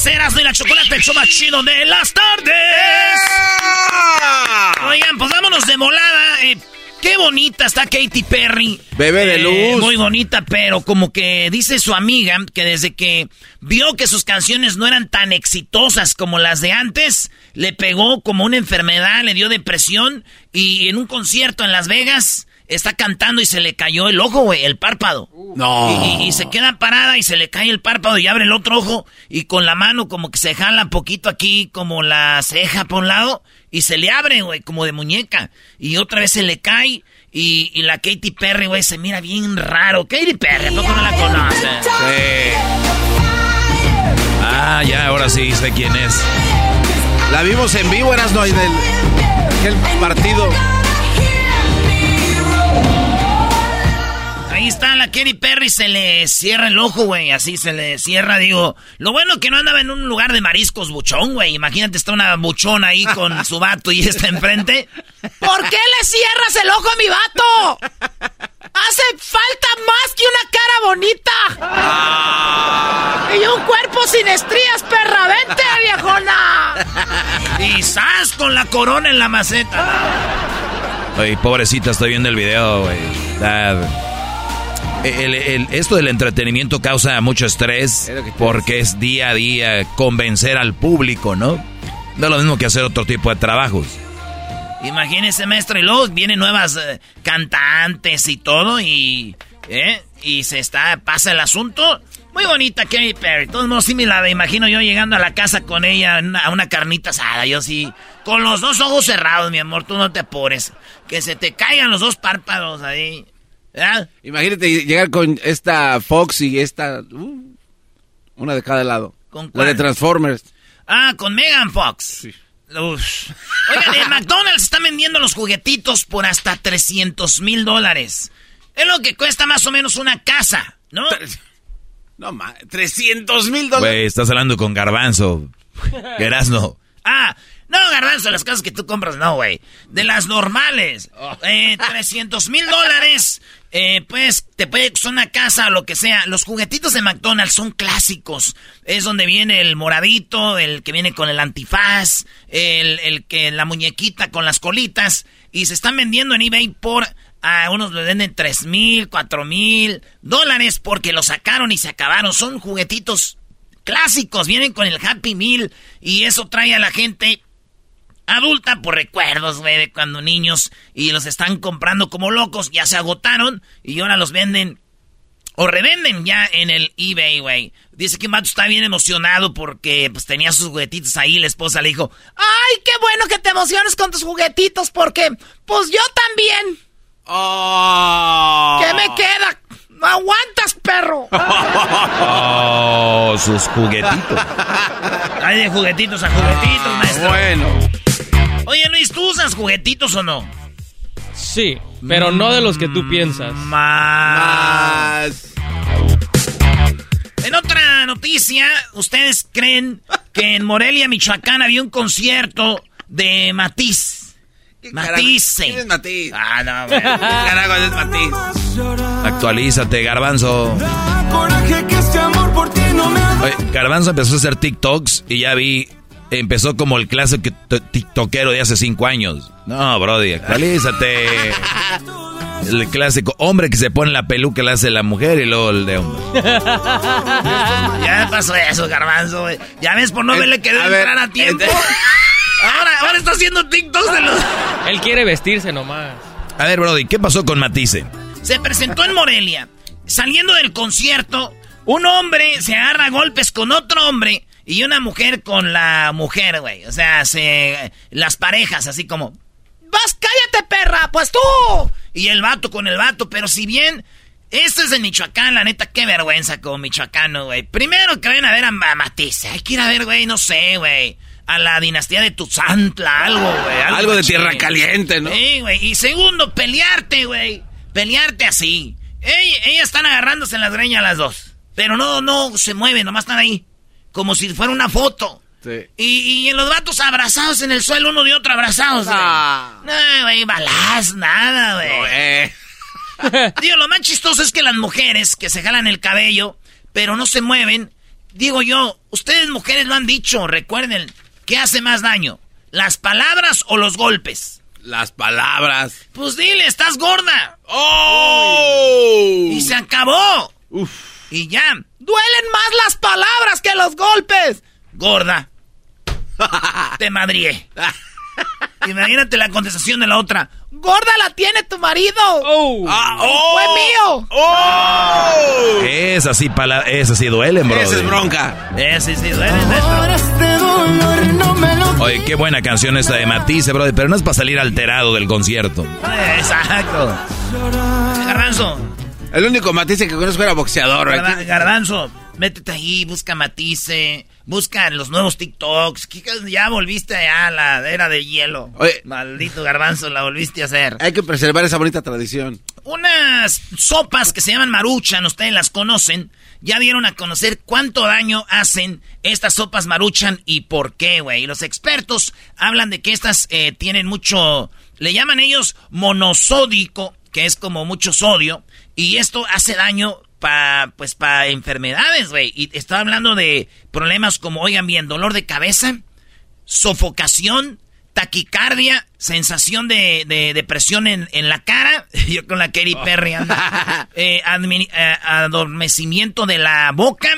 Señores. Eras de la chocolate, el show más chido de las tardes. Oigan, pues vámonos de volada. Eh, Qué bonita está Katy Perry. Bebé de Eh, luz. muy bonita, pero como que dice su amiga que desde que vio que sus canciones no eran tan exitosas como las de antes, le pegó como una enfermedad, le dio depresión y en un concierto en Las Vegas está cantando y se le cayó el ojo, güey, el párpado. No. Y, y- y se queda parada y se le cae el párpado y abre el otro ojo y con la mano como que se jala poquito aquí como la ceja por un lado y se le abre, güey, como de muñeca. Y otra vez se le cae y, y la Katy Perry, güey, se mira bien raro. Katy Perry, ¿a poco no la conoces? Sí. Ah, ya, ahora sí sé quién es. La vimos en vivo, eras no, en el aquel partido. Ahí está la Katy Perry, se le cierra el ojo, güey, así se le cierra, digo. Lo bueno que no andaba en un lugar de mariscos buchón, güey. Imagínate, está una buchona ahí con su vato y está enfrente. ¿Por qué le cierras el ojo a mi vato? Hace falta más que una cara bonita. Y un cuerpo sin estrías, perra. Vente, viejona. Y sas con la corona en la maceta. Oye, pobrecita, estoy viendo el video, güey. El- el- esto del entretenimiento causa mucho estrés porque es día a día convencer al público, ¿no? No es lo mismo que hacer otro tipo de trabajos. Imagínese, maestro, y luego vienen nuevas eh, cantantes y todo, y. ¿Eh? Y se está. pasa el asunto. Muy bonita Katy Perry. Todos modos, sí me la imagino yo llegando a la casa con ella a una, a una carnita asada. Yo sí. Con los dos ojos cerrados, mi amor, tú no te apures. Que se te caigan los dos párpados ahí. ¿Verdad? Imagínate llegar con esta Fox y esta. uh, una de cada lado. ¿Con La cuál? de Transformers. Ah, con Megan Fox. Uf. Oigan, en McDonald's están vendiendo los juguetitos por hasta 300 mil dólares. Es lo que cuesta más o menos una casa, ¿no? No, ma, 300 mil dólares. Güey, estás hablando con Garbanzo. Erasno. Ah, no, garbanzo, las casas que tú compras, no, güey. De las normales. Eh, 300 mil dólares. Eh, pues te puede son una casa o lo que sea. Los juguetitos de McDonald's son clásicos. Es donde viene el moradito, el que viene con el antifaz, el, el que la muñequita con las colitas. Y se están vendiendo en eBay por a unos le venden tres mil, cuatro mil dólares porque lo sacaron y se acabaron. Son juguetitos clásicos, vienen con el Happy Meal y eso trae a la gente adulta por recuerdos, güey, de cuando niños y los están comprando como locos, ya se agotaron y ahora los venden o revenden ya en el eBay, güey. Dice que Mato está bien emocionado porque pues tenía sus juguetitos ahí. La esposa le dijo, ay, qué bueno que te emociones con tus juguetitos porque pues yo también. Oh. ¿Qué me queda? ¡No aguantas, perro! Oh, sus juguetitos. Hay de juguetitos a juguetitos, maestro. Bueno. Oye, Luis, ¿tú usas juguetitos o no? Sí, pero no de los que tú piensas. Más. En otra noticia, ¿ustedes creen que en Morelia, Michoacán, había un concierto de Matiz? Matiz. ¿Quién es Matiz? Ah, no, güey. carajo es Matiz? Actualízate, Garbanzo. Oye, Garbanzo empezó a hacer TikToks y ya vi empezó como el clásico tiktokero de hace cinco años. No, Brody, actualízate. El clásico hombre que se pone la peluca le hace la mujer y luego el de hombre. ya pasó eso, garbanzo. Ya ves, por no me le quedó entrar a tiempo. ahora, ahora está haciendo TikToks de los... Él quiere vestirse nomás. A ver, Brody, ¿qué pasó con Matisse? Se presentó en Morelia. Saliendo del concierto, un hombre se agarra golpes con otro hombre y una mujer con la mujer, güey. O sea, se, las parejas, así como, vas, cállate, perra, pues tú. Y el vato con el vato, pero si bien, esto es de Michoacán, la neta, qué vergüenza como michoacano, güey. Primero que vayan a ver a Matisse, hay que ir a ver, güey, no sé, güey. A la dinastía de Tuzantla, algo, güey. Algo, de tierra caliente, ¿no? Sí, güey. Y segundo, pelearte, güey. Pelearte así. ellas están agarrándose en las greñas las dos. Pero no, no se mueven, nomás están ahí como si fuera una foto. Sí. Y, en los vatos abrazados en el suelo, uno de otro abrazados, ah. No, güey, balas, nada, güey. No, eh. Digo, lo más chistoso es que las mujeres que se jalan el cabello, pero no se mueven, digo yo, ustedes mujeres lo han dicho, recuerden, ¿qué hace más daño? ¿Las palabras o los golpes? Las palabras. Pues dile, estás gorda. ¡Oh! Y se acabó. Uf. Y ya, duelen más las palabras que los golpes. Gorda. Te madrié. Imagínate la contestación de la otra. Gorda la tiene tu marido. Oh. Ah, oh. Fue mío. Oh. Es así, es así duelen, bro. Esa es bronca. Ese sí duele, Oye, qué buena canción esta de Matisse, bro. Pero no es para salir alterado del concierto. Exacto. Garbanzo, el único Matisse que conozco era boxeador. Garbanzo, métete ahí, busca Matisse, busca los nuevos TikToks. Ya volviste a la era de hielo. Maldito Garbanzo, la volviste a hacer. Hay que preservar esa bonita tradición. Unas sopas que se llaman maruchan, ustedes las conocen. Ya dieron a conocer cuánto daño hacen estas sopas maruchan y por qué, güey. Los expertos hablan de que estas eh, tienen mucho, le llaman ellos monosódico, que es como mucho sodio y esto hace daño para pues para enfermedades, güey. Y estaba hablando de problemas como, oigan bien, dolor de cabeza, sofocación, taquicardia, sensación de, depresión en, la cara. Yo con la Katy Perry eh, eh, adormecimiento de la boca.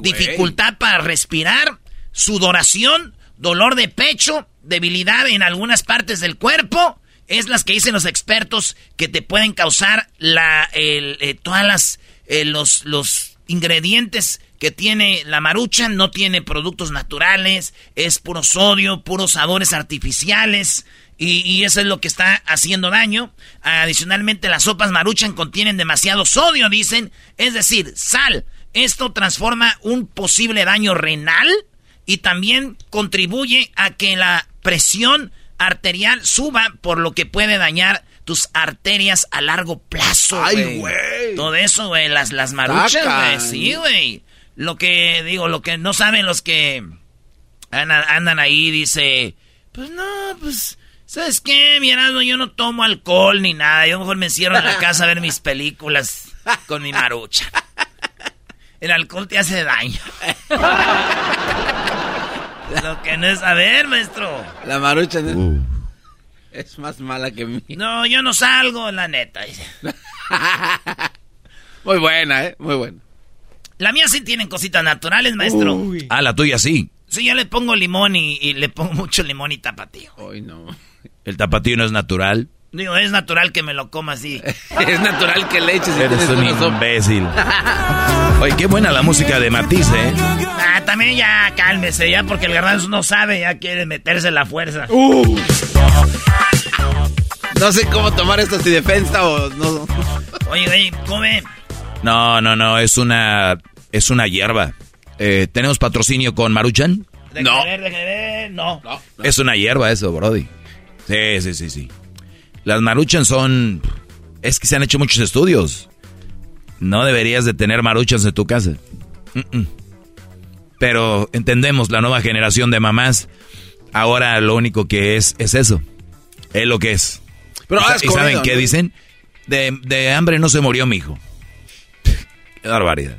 dificultad para respirar. Sudoración. Dolor de pecho. Debilidad en algunas partes del cuerpo es las que dicen los expertos que te pueden causar la, eh, todas las, eh, los, los ingredientes que tiene la marucha, no tiene productos naturales, es puro sodio, puros sabores artificiales. Y, y, eso es lo que está haciendo daño. Adicionalmente, las sopas maruchan contienen demasiado sodio, dicen. Es decir, sal. Esto transforma un posible daño renal y también contribuye a que la presión arterial suba, por lo que puede dañar tus arterias a largo plazo, Ay, güey. Todo eso, güey, las, las maruchas, güey. Sí, güey. Lo que, digo, lo que no saben los que andan, ahí, dice, pues no, pues, ¿sabes qué? Mi yo no tomo alcohol ni nada. Yo mejor me encierro en la casa a ver mis películas con mi marucha. El alcohol te hace daño. Lo que no es saber, maestro. La marucha uh. es más mala que mí. No, yo no salgo, la neta. Muy buena, ¿eh? Muy buena. La mía sí tienen cositas naturales, maestro. Ah, la tuya sí. Sí, yo le pongo limón y, le pongo mucho limón y tapatío. Ay, no. ¿El tapatío no es natural? Digo, es natural que me lo coma así. es natural que le eches. Eres un imbécil. Oye, qué buena la música de Matiz, ¿eh? Ah, también ya cálmese, ya porque el garbanzo no sabe, ya quiere meterse en la fuerza. Uh. No sé cómo tomar esto si defensa o no. Oye, oye, come. No, no, no, es una, es una hierba. Eh, ¿Tenemos patrocinio con Maruchan? No. no. no. Es una hierba eso, Brody. Sí, sí, sí, sí. Las Maruchan son... Es que se han hecho muchos estudios. No deberías de tener Maruchans en tu casa. Pero entendemos, la nueva generación de mamás, ahora lo único que es es eso. Es lo que es. Pero ¿Y, saben qué dicen? De, hambre no se murió mi hijo. Qué barbaridad.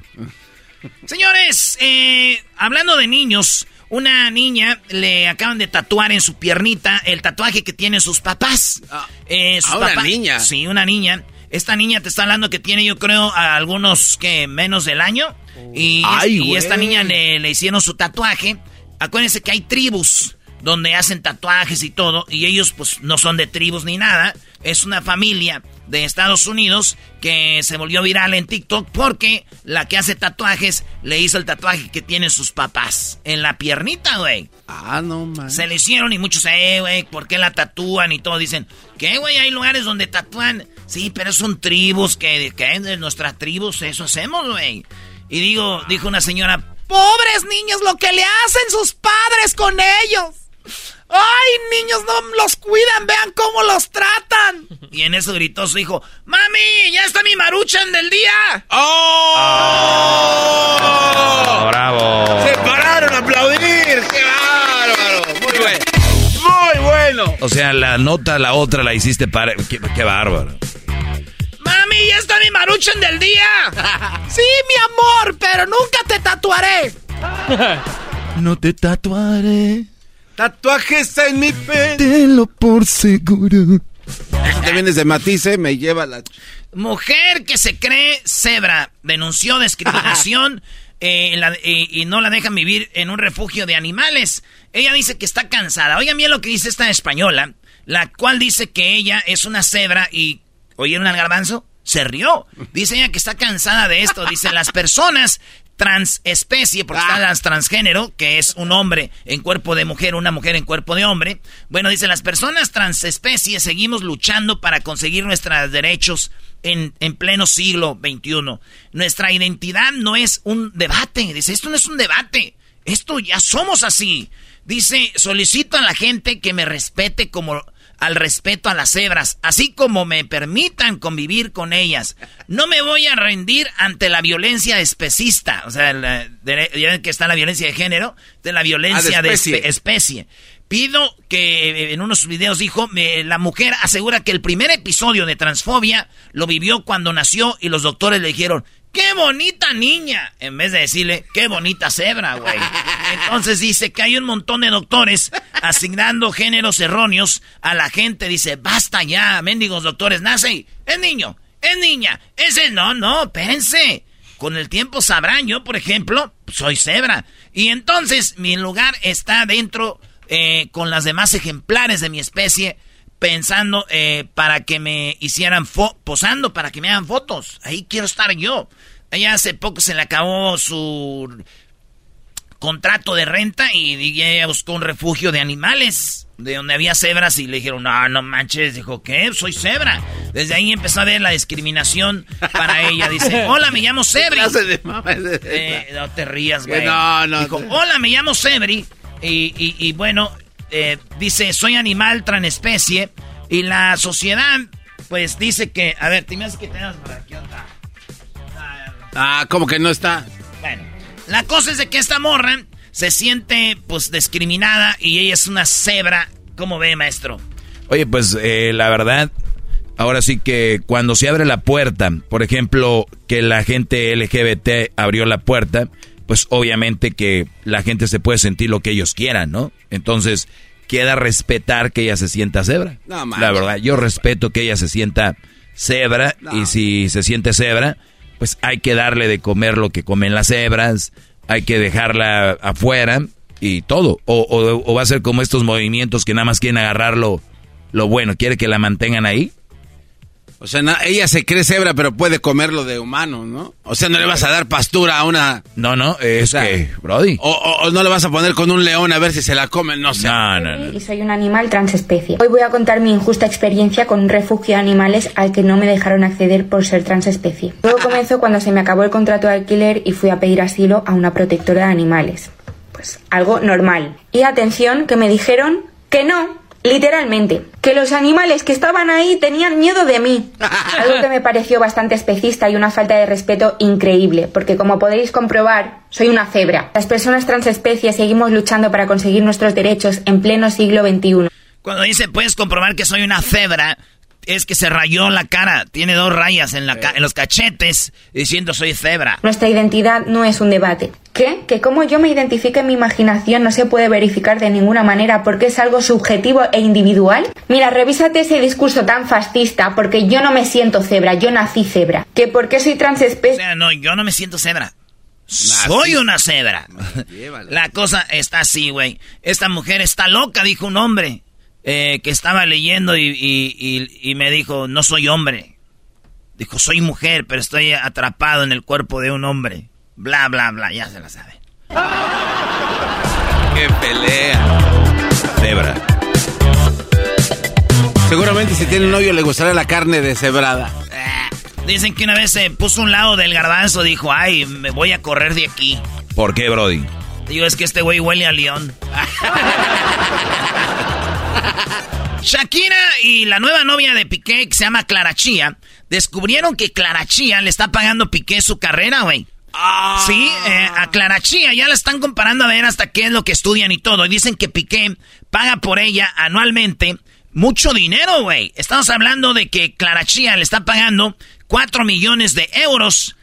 Señores, eh, hablando de niños, una niña le acaban de tatuar en su piernita el tatuaje que tienen sus papás. Ah, eh, ¿a una niña? Sí, una niña. Esta niña te está hablando que tiene, yo creo, a algunos que menos del año. Y, y esta niña le, le hicieron su tatuaje. Acuérdense que hay tribus donde hacen tatuajes y todo, y ellos pues no son de tribus ni nada, es una familia de Estados Unidos que se volvió viral en TikTok porque la que hace tatuajes le hizo el tatuaje que tienen sus papás en la piernita, güey. Ah, no, man. Se le hicieron y muchos, eh, güey, ¿por qué la tatúan? Y todo dicen, ¿qué, güey? Hay lugares donde tatúan. Sí, pero son tribus que, que de nuestras tribus eso hacemos, güey. Y digo, dijo una señora, pobres niños, lo que le hacen sus padres con ellos. ¡Ay, niños, no los cuidan! ¡Vean cómo los tratan! Y en eso gritó su hijo, ¡Mami, ya está mi maruchan del día! ¡Oh! ¡Bravo! ¡Se pararon a aplaudir! ¡Qué bárbaro! Muy bueno. ¡Muy bueno! O sea, la nota, la otra la hiciste para... ¡Qué, bárbaro! ¡Mami, ya está mi maruchan del día! ¡Sí, mi amor, pero nunca te tatuaré! no te tatuaré. Tatuajes en mi pelo. Tenlo por seguro. Te vienes de Matice, me lleva la... Mujer que se cree cebra denunció discriminación eh, eh, y no la dejan vivir en un refugio de animales. Ella dice que está cansada. Oigan bien lo que dice esta española, la cual dice que ella es una cebra y... ¿Oyeron al garbanzo? Se rió. Dice ella que está cansada de esto. Dice, las personas transespecie, porque ah. las transgénero, que es un hombre en cuerpo de mujer, una mujer en cuerpo de hombre. Bueno, dice, las personas transespecie seguimos luchando para conseguir nuestros derechos en, en pleno siglo XXI. Nuestra identidad no es un debate. Dice, esto no es un debate. Esto ya somos así. Dice, solicito a la gente que me respete como al respeto a las cebras, así como me permitan convivir con ellas. No me voy a rendir ante la violencia especista, o sea, ya que está la violencia de género, de la violencia ah, de, especie. Pido que en unos videos dijo, la mujer asegura que el primer episodio de transfobia lo vivió cuando nació y los doctores le dijeron, ¡Qué bonita niña! En vez de decirle, ¡qué bonita cebra, güey! Entonces dice que hay un montón de doctores asignando géneros erróneos a la gente. Dice, basta ya, mendigos doctores, nace, es niño, es niña, ese no, no, espérense. Con el tiempo sabrán, yo, por ejemplo, soy cebra. Y entonces mi lugar está dentro eh, con las demás ejemplares de mi especie pensando eh, para que me hicieran posando para que me hagan fotos. Ahí quiero estar yo. Ella hace poco se le acabó su contrato de renta y ella buscó un refugio de animales de donde había cebras y le dijeron, no, no manches, dijo, ¿qué? Soy cebra. Desde ahí empezó a ver la discriminación para ella. Dice, hola, me llamo Sebri. Eh, no te rías, güey. No, no. Dijo, hola, me llamo Sebri. y bueno, eh, dice, soy animal tranespecie. Y la sociedad, pues dice que. A ver, te me que tenemos por aquí otra. Ah, como que no está. Bueno, la cosa es de que esta morra se siente, pues, discriminada y ella es una cebra. ¿Cómo ve, maestro? Oye, pues, eh, la verdad, ahora sí que cuando se abre la puerta, por ejemplo, que la gente LGBT abrió la puerta, pues obviamente que la gente se puede sentir lo que ellos quieran, ¿no? Entonces, queda respetar que ella se sienta cebra. la verdad, yo respeto que ella se sienta cebra y si se siente cebra, pues hay que darle de comer lo que comen las cebras, hay que dejarla afuera y todo. O, va a ser como estos movimientos que nada más quieren agarrarlo lo bueno, quiere que la mantengan ahí. O sea, ella se cree cebra, pero puede comerlo de humano, ¿no? O sea, no le vas a dar pastura a una... No, no, es que, Brody. O, no le vas a poner con un león a ver si se la comen, no sé. No, no, no. Y soy un animal transespecie. Hoy voy a contar mi injusta experiencia con un refugio de animales al que no me dejaron acceder por ser transespecie. Todo comenzó cuando se me acabó el contrato de alquiler y fui a pedir asilo a una protectora de animales. Pues algo normal. Y atención, que me dijeron que no, Literalmente, que los animales que estaban ahí tenían miedo de mí. Algo que me pareció bastante especista y una falta de respeto increíble, porque como podéis comprobar, soy una cebra. Las personas transespecies seguimos luchando para conseguir nuestros derechos en pleno siglo XXI. Cuando dice puedes comprobar que soy una cebra, es que se rayó la cara, tiene dos rayas en, la en los cachetes diciendo soy cebra. Nuestra identidad no es un debate. ¿Qué? Que como yo me identifique en mi imaginación no se puede verificar de ninguna manera porque es algo subjetivo e individual. Mira, revísate ese discurso tan fascista porque yo no me siento cebra, yo nací cebra. ¿Que por qué soy transespecie? O sea, no, yo no me siento cebra. Soy una cebra. La cosa está así, güey. Esta mujer está loca, dijo un hombre. Eh, que estaba leyendo y, me dijo, no soy hombre. Dijo, soy mujer, pero estoy atrapado en el cuerpo de un hombre. Bla, bla, bla, ya se la sabe. ¡Qué pelea! Cebra. Seguramente si tiene un novio le gustará la carne deshebrada. Eh, dicen que una vez se puso un lado del garbanzo, dijo, ay, me voy a correr de aquí. ¿Por qué, Brody? Digo, es que este güey huele a león. Shakira y la nueva novia de Piqué, que se llama Clara Chía, descubrieron que Clara Chía le está pagando Piqué su carrera, güey. Ah. Sí, eh, a Clara Chía ya la están comparando a ver hasta qué es lo que estudian y todo. Y dicen que Piqué paga por ella anualmente mucho dinero, güey. Estamos hablando de que Clara Chía le está pagando 4 millones de euros,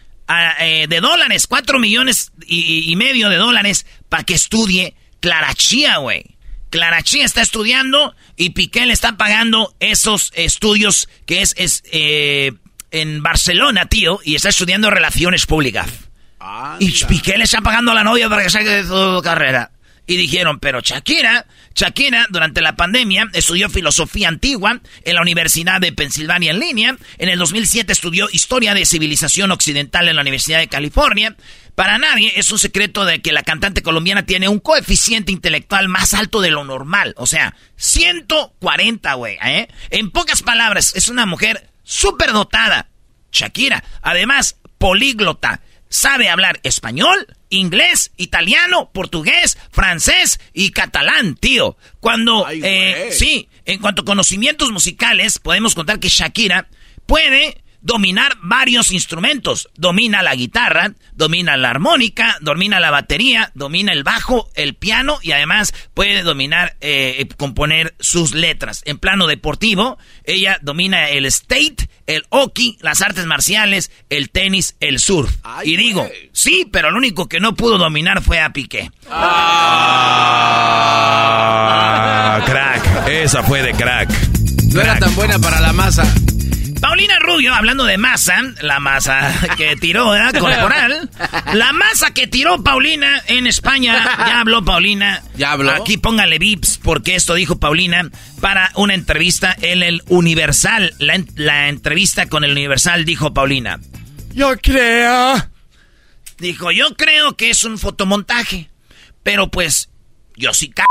eh, de dólares, 4 millones y, y medio de dólares para que estudie Clara Chía, güey. Clara Chía está estudiando y Piqué le está pagando esos estudios que es, es eh, en Barcelona, tío, y está estudiando relaciones públicas. Y Piqué le está pagando a la novia para que saque de su carrera. Y dijeron, pero Shakira, Shakira durante la pandemia estudió filosofía antigua en la Universidad de Pensilvania en línea. En el 2007 estudió historia de civilización occidental en la Universidad de California. Para nadie es un secreto de que la cantante colombiana tiene un coeficiente intelectual más alto de lo normal. O sea, 140, güey. ¿eh? En pocas palabras, es una mujer súper dotada. Shakira. Además, políglota. Sabe hablar español, inglés, italiano, portugués, francés y catalán, tío. Cuando, eh, sí, en cuanto a conocimientos musicales, podemos contar que Shakira puede dominar varios instrumentos. Domina la guitarra, domina la armónica, domina la batería, domina el bajo, el piano y además puede dominar, eh, componer sus letras. En plano deportivo, ella domina el state, el hockey, las artes marciales, el tenis, el surf. y digo, sí, pero lo único que no pudo dominar fue a Piqué. Ah, crack. Esa fue de crack. No era tan buena para la masa. Paulina Rubio, hablando de masa, la masa que tiró, ¿verdad? Corporal. La masa que tiró Paulina en España. Ya habló Paulina. Ya habló. Aquí póngale vips, porque esto dijo Paulina para una entrevista en el Universal. La, la entrevista con el Universal dijo Paulina. Yo creo. Dijo, yo creo que es un fotomontaje. Pero pues, yo sí c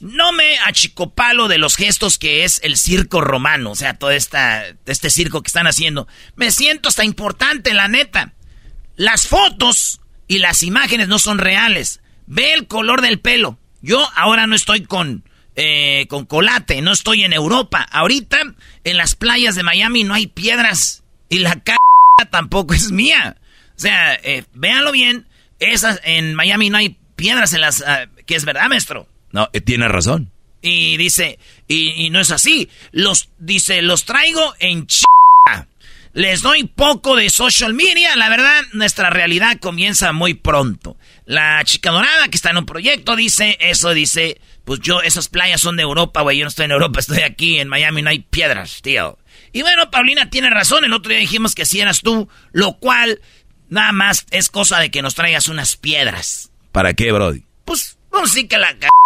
no me achicopalo de los gestos que es el circo romano, o sea, todo esta, este circo que están haciendo. Me siento hasta importante, la neta. Las fotos y las imágenes no son reales. Ve el color del pelo. Yo ahora no estoy con, eh, con colate, no estoy en Europa. Ahorita en las playas de Miami no hay piedras y la cara tampoco es mía. O sea, eh, véanlo bien, esas, en Miami no hay piedras en las... Ah, que es verdad, maestro. No, eh, tiene razón. Y dice, y, no es así. Los, dice, los traigo en ch... Les doy poco de social media. La verdad, nuestra realidad comienza muy pronto. La chica dorada que está en un proyecto dice, eso dice, pues yo, esas playas son de Europa, güey. Yo no estoy en Europa, estoy aquí en Miami, no hay piedras, tío. Y bueno, Paulina tiene razón. El otro día dijimos que si eras tú, lo cual nada más es cosa de que nos traigas unas piedras. ¿Para qué, Brody? Pues, sí que la cagamos.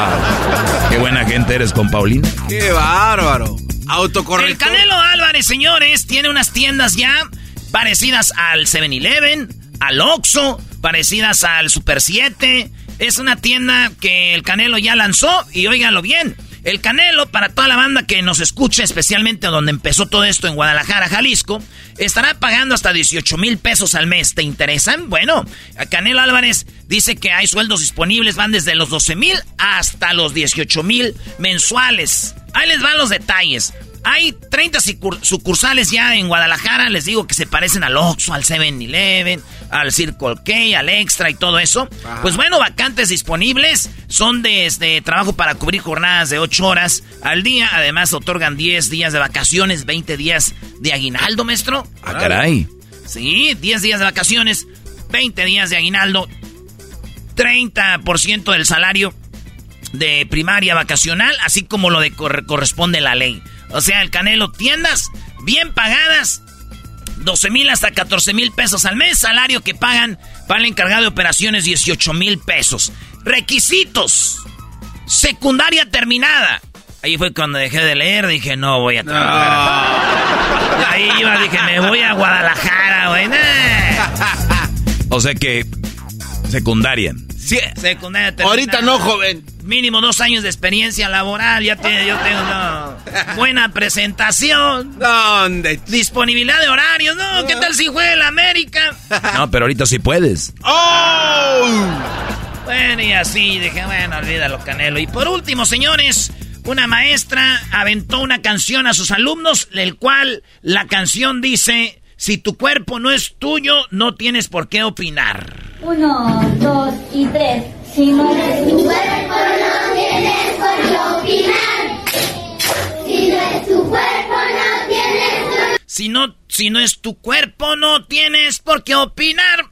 Ah. Qué buena gente eres con Paulina. Qué bárbaro. Autocorrector. El Canelo Álvarez, señores, tiene unas tiendas ya parecidas al 7-Eleven, al Oxxo, parecidas al Super 7. Es una tienda que el Canelo ya lanzó y óiganlo bien. El Canelo, para toda la banda que nos escucha, especialmente donde empezó todo esto en Guadalajara, Jalisco, estará pagando hasta 18 mil pesos al mes. ¿Te interesan? Bueno, Canelo Álvarez dice que hay sueldos disponibles, van desde los 12 mil hasta los 18 mil mensuales. Ahí les van los detalles. Hay 30 sucursales ya en Guadalajara, les digo que se parecen al Oxxo, al 7-Eleven, al Circle K, al Extra y todo eso. Pues bueno, vacantes disponibles son de este, trabajo para cubrir jornadas de 8 horas al día. Además, otorgan 10 días de vacaciones, 20 días de aguinaldo, maestro. Ah, caray. Sí, 10 días de vacaciones, 20 días de aguinaldo, 30% del salario de primaria vacacional, así como lo de corresponde la ley. O sea, el Canelo, tiendas bien pagadas, 12 mil hasta 14 mil pesos al mes, salario que pagan para el encargado de operaciones 18 mil pesos. Requisitos, secundaria terminada. Ahí fue cuando dejé de leer, dije, no voy a trabajar. Ahí iba, dije, me voy a Guadalajara, güey. O sea que, secundaria. Sí. Secundaria terminada. Ahorita no, joven mínimo dos años de experiencia laboral, ya tiene, yo tengo una buena presentación. ¿Dónde? Disponibilidad de horarios, no, ¿qué tal si juega el América? No, pero ahorita sí puedes. ¡Oh! Bueno, y así dije, bueno, olvídalo, Canelo. Y por último, señores, una maestra aventó una canción a sus alumnos, el cual la canción dice, si tu cuerpo no es tuyo, no tienes por qué opinar. Uno, dos y tres. Si no es tu cuerpo, no tienes por qué opinar. Si no es tu cuerpo, no tienes por... Si no, si no es tu cuerpo, no tienes por qué opinar.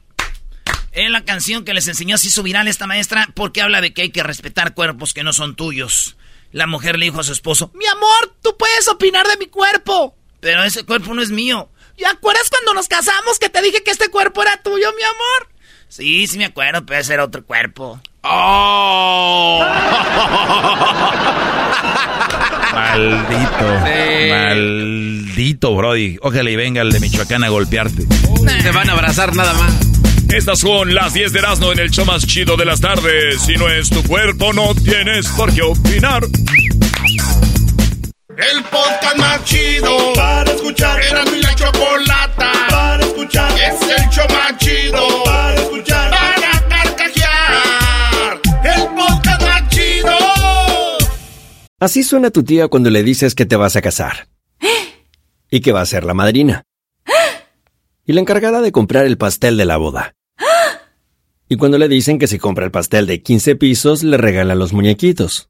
Es la canción que les enseñó así su viral esta maestra porque habla de que hay que respetar cuerpos que no son tuyos. La mujer le dijo a su esposo, mi amor, tú puedes opinar de mi cuerpo. Pero ese cuerpo no es mío. ¿Y acuerdas cuando nos casamos que te dije que este cuerpo era tuyo, mi amor? Sí, sí me acuerdo, pero ese era otro cuerpo. ¡Oh! Maldito. Maldito, Brody. Ojalá y venga el de Michoacán a golpearte. Se van a abrazar nada más. Estas son las 10 de Erasmo en el show más chido de las tardes. Si no es tu cuerpo, no tienes por qué opinar. El podcast más chido para escuchar. Era mi la chocolata para escuchar. Es el show más chido para escuchar. Para carcajear. El podcast más chido. Así suena tu tía cuando le dices que te vas a casar. Y que va a ser la madrina. Y la encargada de comprar el pastel de la boda. Y cuando le dicen que si compra el pastel de 15 pisos, le regalan los muñequitos.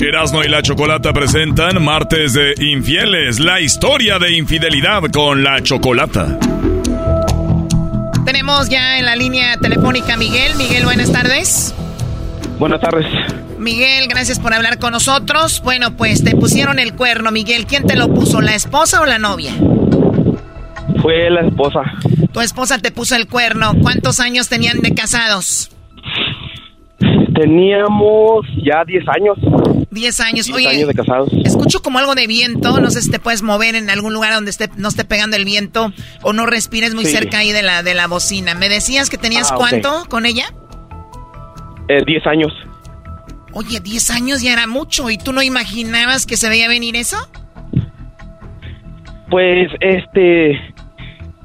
Erasmo y la Chocolata presentan Martes de Infieles, la historia de infidelidad con la Chocolata. tenemos ya en la línea telefónica Miguel. Miguel, buenas tardes. Buenas tardes. Miguel, gracias por hablar con nosotros. Bueno, pues te pusieron el cuerno, Miguel. ¿Quién te lo puso, la esposa o la novia? Fue la esposa. Tu esposa te puso el cuerno. ¿Cuántos años tenían de casados? Teníamos ya 10 años. 10 años. 10 Oye, años de casados. escucho como algo de viento. No sé si te puedes mover en algún lugar donde esté, no esté pegando el viento o no respires muy Sí. cerca ahí de la, de la bocina. ¿Me decías que tenías Ah, cuánto con ella? Eh, 10 años. Oye, 10 años ya era mucho. ¿Y tú no imaginabas que se veía venir eso? Pues, este,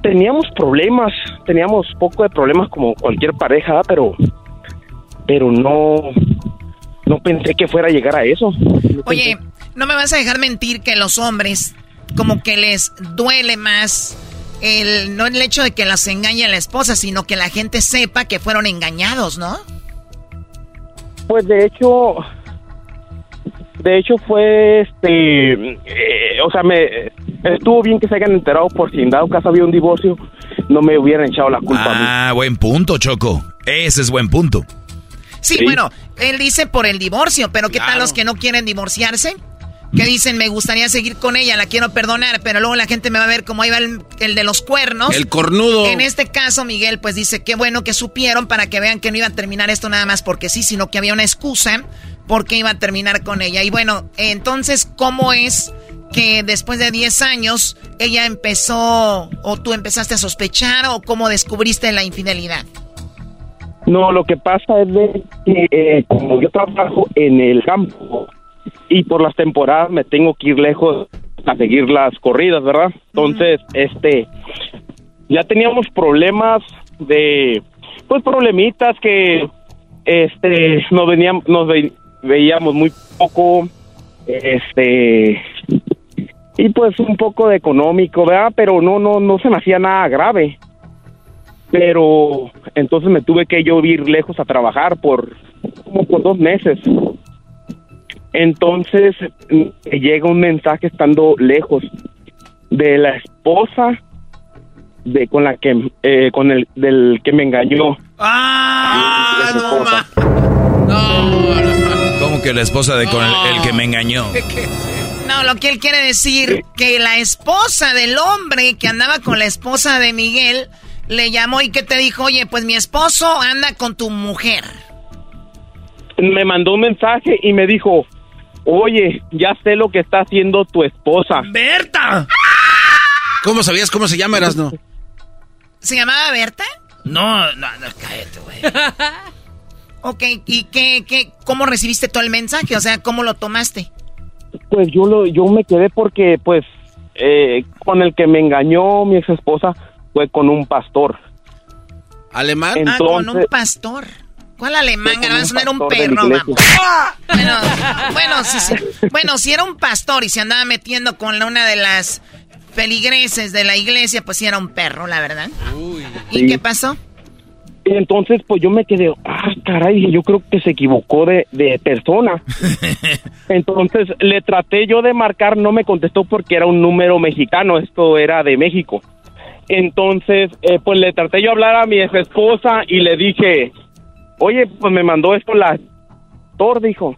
teníamos problemas, teníamos poco de problemas como cualquier pareja, pero, pero no, no pensé que fuera a llegar a eso. Oye, no me vas a dejar mentir que los hombres como que les duele más el no el hecho de que las engañe la esposa, sino que la gente sepa que fueron engañados, ¿no? Pues de hecho, de hecho fue este, eh, o sea, me estuvo bien que se hayan enterado por si en dado caso había un divorcio, no me hubieran echado la culpa a mí. Ah, buen punto, Choco. Ese es buen punto. Sí, bueno, él dice por el divorcio, pero ¿qué tal los que no quieren divorciarse? Que dicen, me gustaría seguir con ella, la quiero perdonar, pero luego la gente me va a ver como ahí va el, el de los cuernos. El cornudo. En este caso, Miguel, pues dice, qué bueno que supieron para que vean que no iba a terminar esto nada más porque sí, sino que había una excusa porque iba a terminar con ella. Y bueno, entonces, ¿cómo es que después de 10 años ella empezó o tú empezaste a sospechar o cómo descubriste la infidelidad? No, lo que pasa es de que eh, como yo trabajo en el campo y por las temporadas me tengo que ir lejos a seguir las corridas, ¿verdad? Entonces, este, ya teníamos problemas de, pues problemitas que, este, nos veníamos, nos ve- veíamos muy poco, este, y pues un poco de económico, ¿verdad? Pero no, no, no se me hacía nada grave pero entonces me tuve que yo ir lejos a trabajar por como por dos meses. Entonces me llega un mensaje estando lejos de la esposa de con la que eh, con el del que me engañó. Ah, De su esposa. ¿Cómo que la esposa de con el, el que me engañó? No, lo que él quiere decir, que la esposa del hombre que andaba con la esposa de Miguel le llamó y que te dijo, oye, pues mi esposo anda con tu mujer. Me mandó un mensaje y me dijo, "Oye, ya sé lo que está haciendo tu esposa." ¡Berta! ¿Cómo sabías cómo se llama Erasno? ¿Se llamaba Berta? No, no, no, cállate, güey. Ok, ¿y qué, qué, cómo recibiste tú el mensaje? O sea, ¿cómo lo tomaste? Pues yo lo, yo me quedé porque, pues, eh, con el que me engañó mi ex esposa fue con un pastor. ¿Alemán? ah, con un Entonces- pastor. ¿Cuál alemán? Garbanzo? no era un perro, vamos. Bueno, bueno, sí. Bueno, si era un pastor y se andaba metiendo con una de las feligreses de la iglesia, pues sí era un perro, la verdad. ¿Y Sí. qué pasó? Y entonces, pues yo me quedé, ah, caray, dije, yo creo que se equivocó de, de persona. Entonces le traté yo de marcar, no me contestó porque era un número mexicano, esto era de México. Entonces, eh, pues le traté yo hablar a mi ex esposa y le dije, oye, pues me mandó esto la Thor, dijo.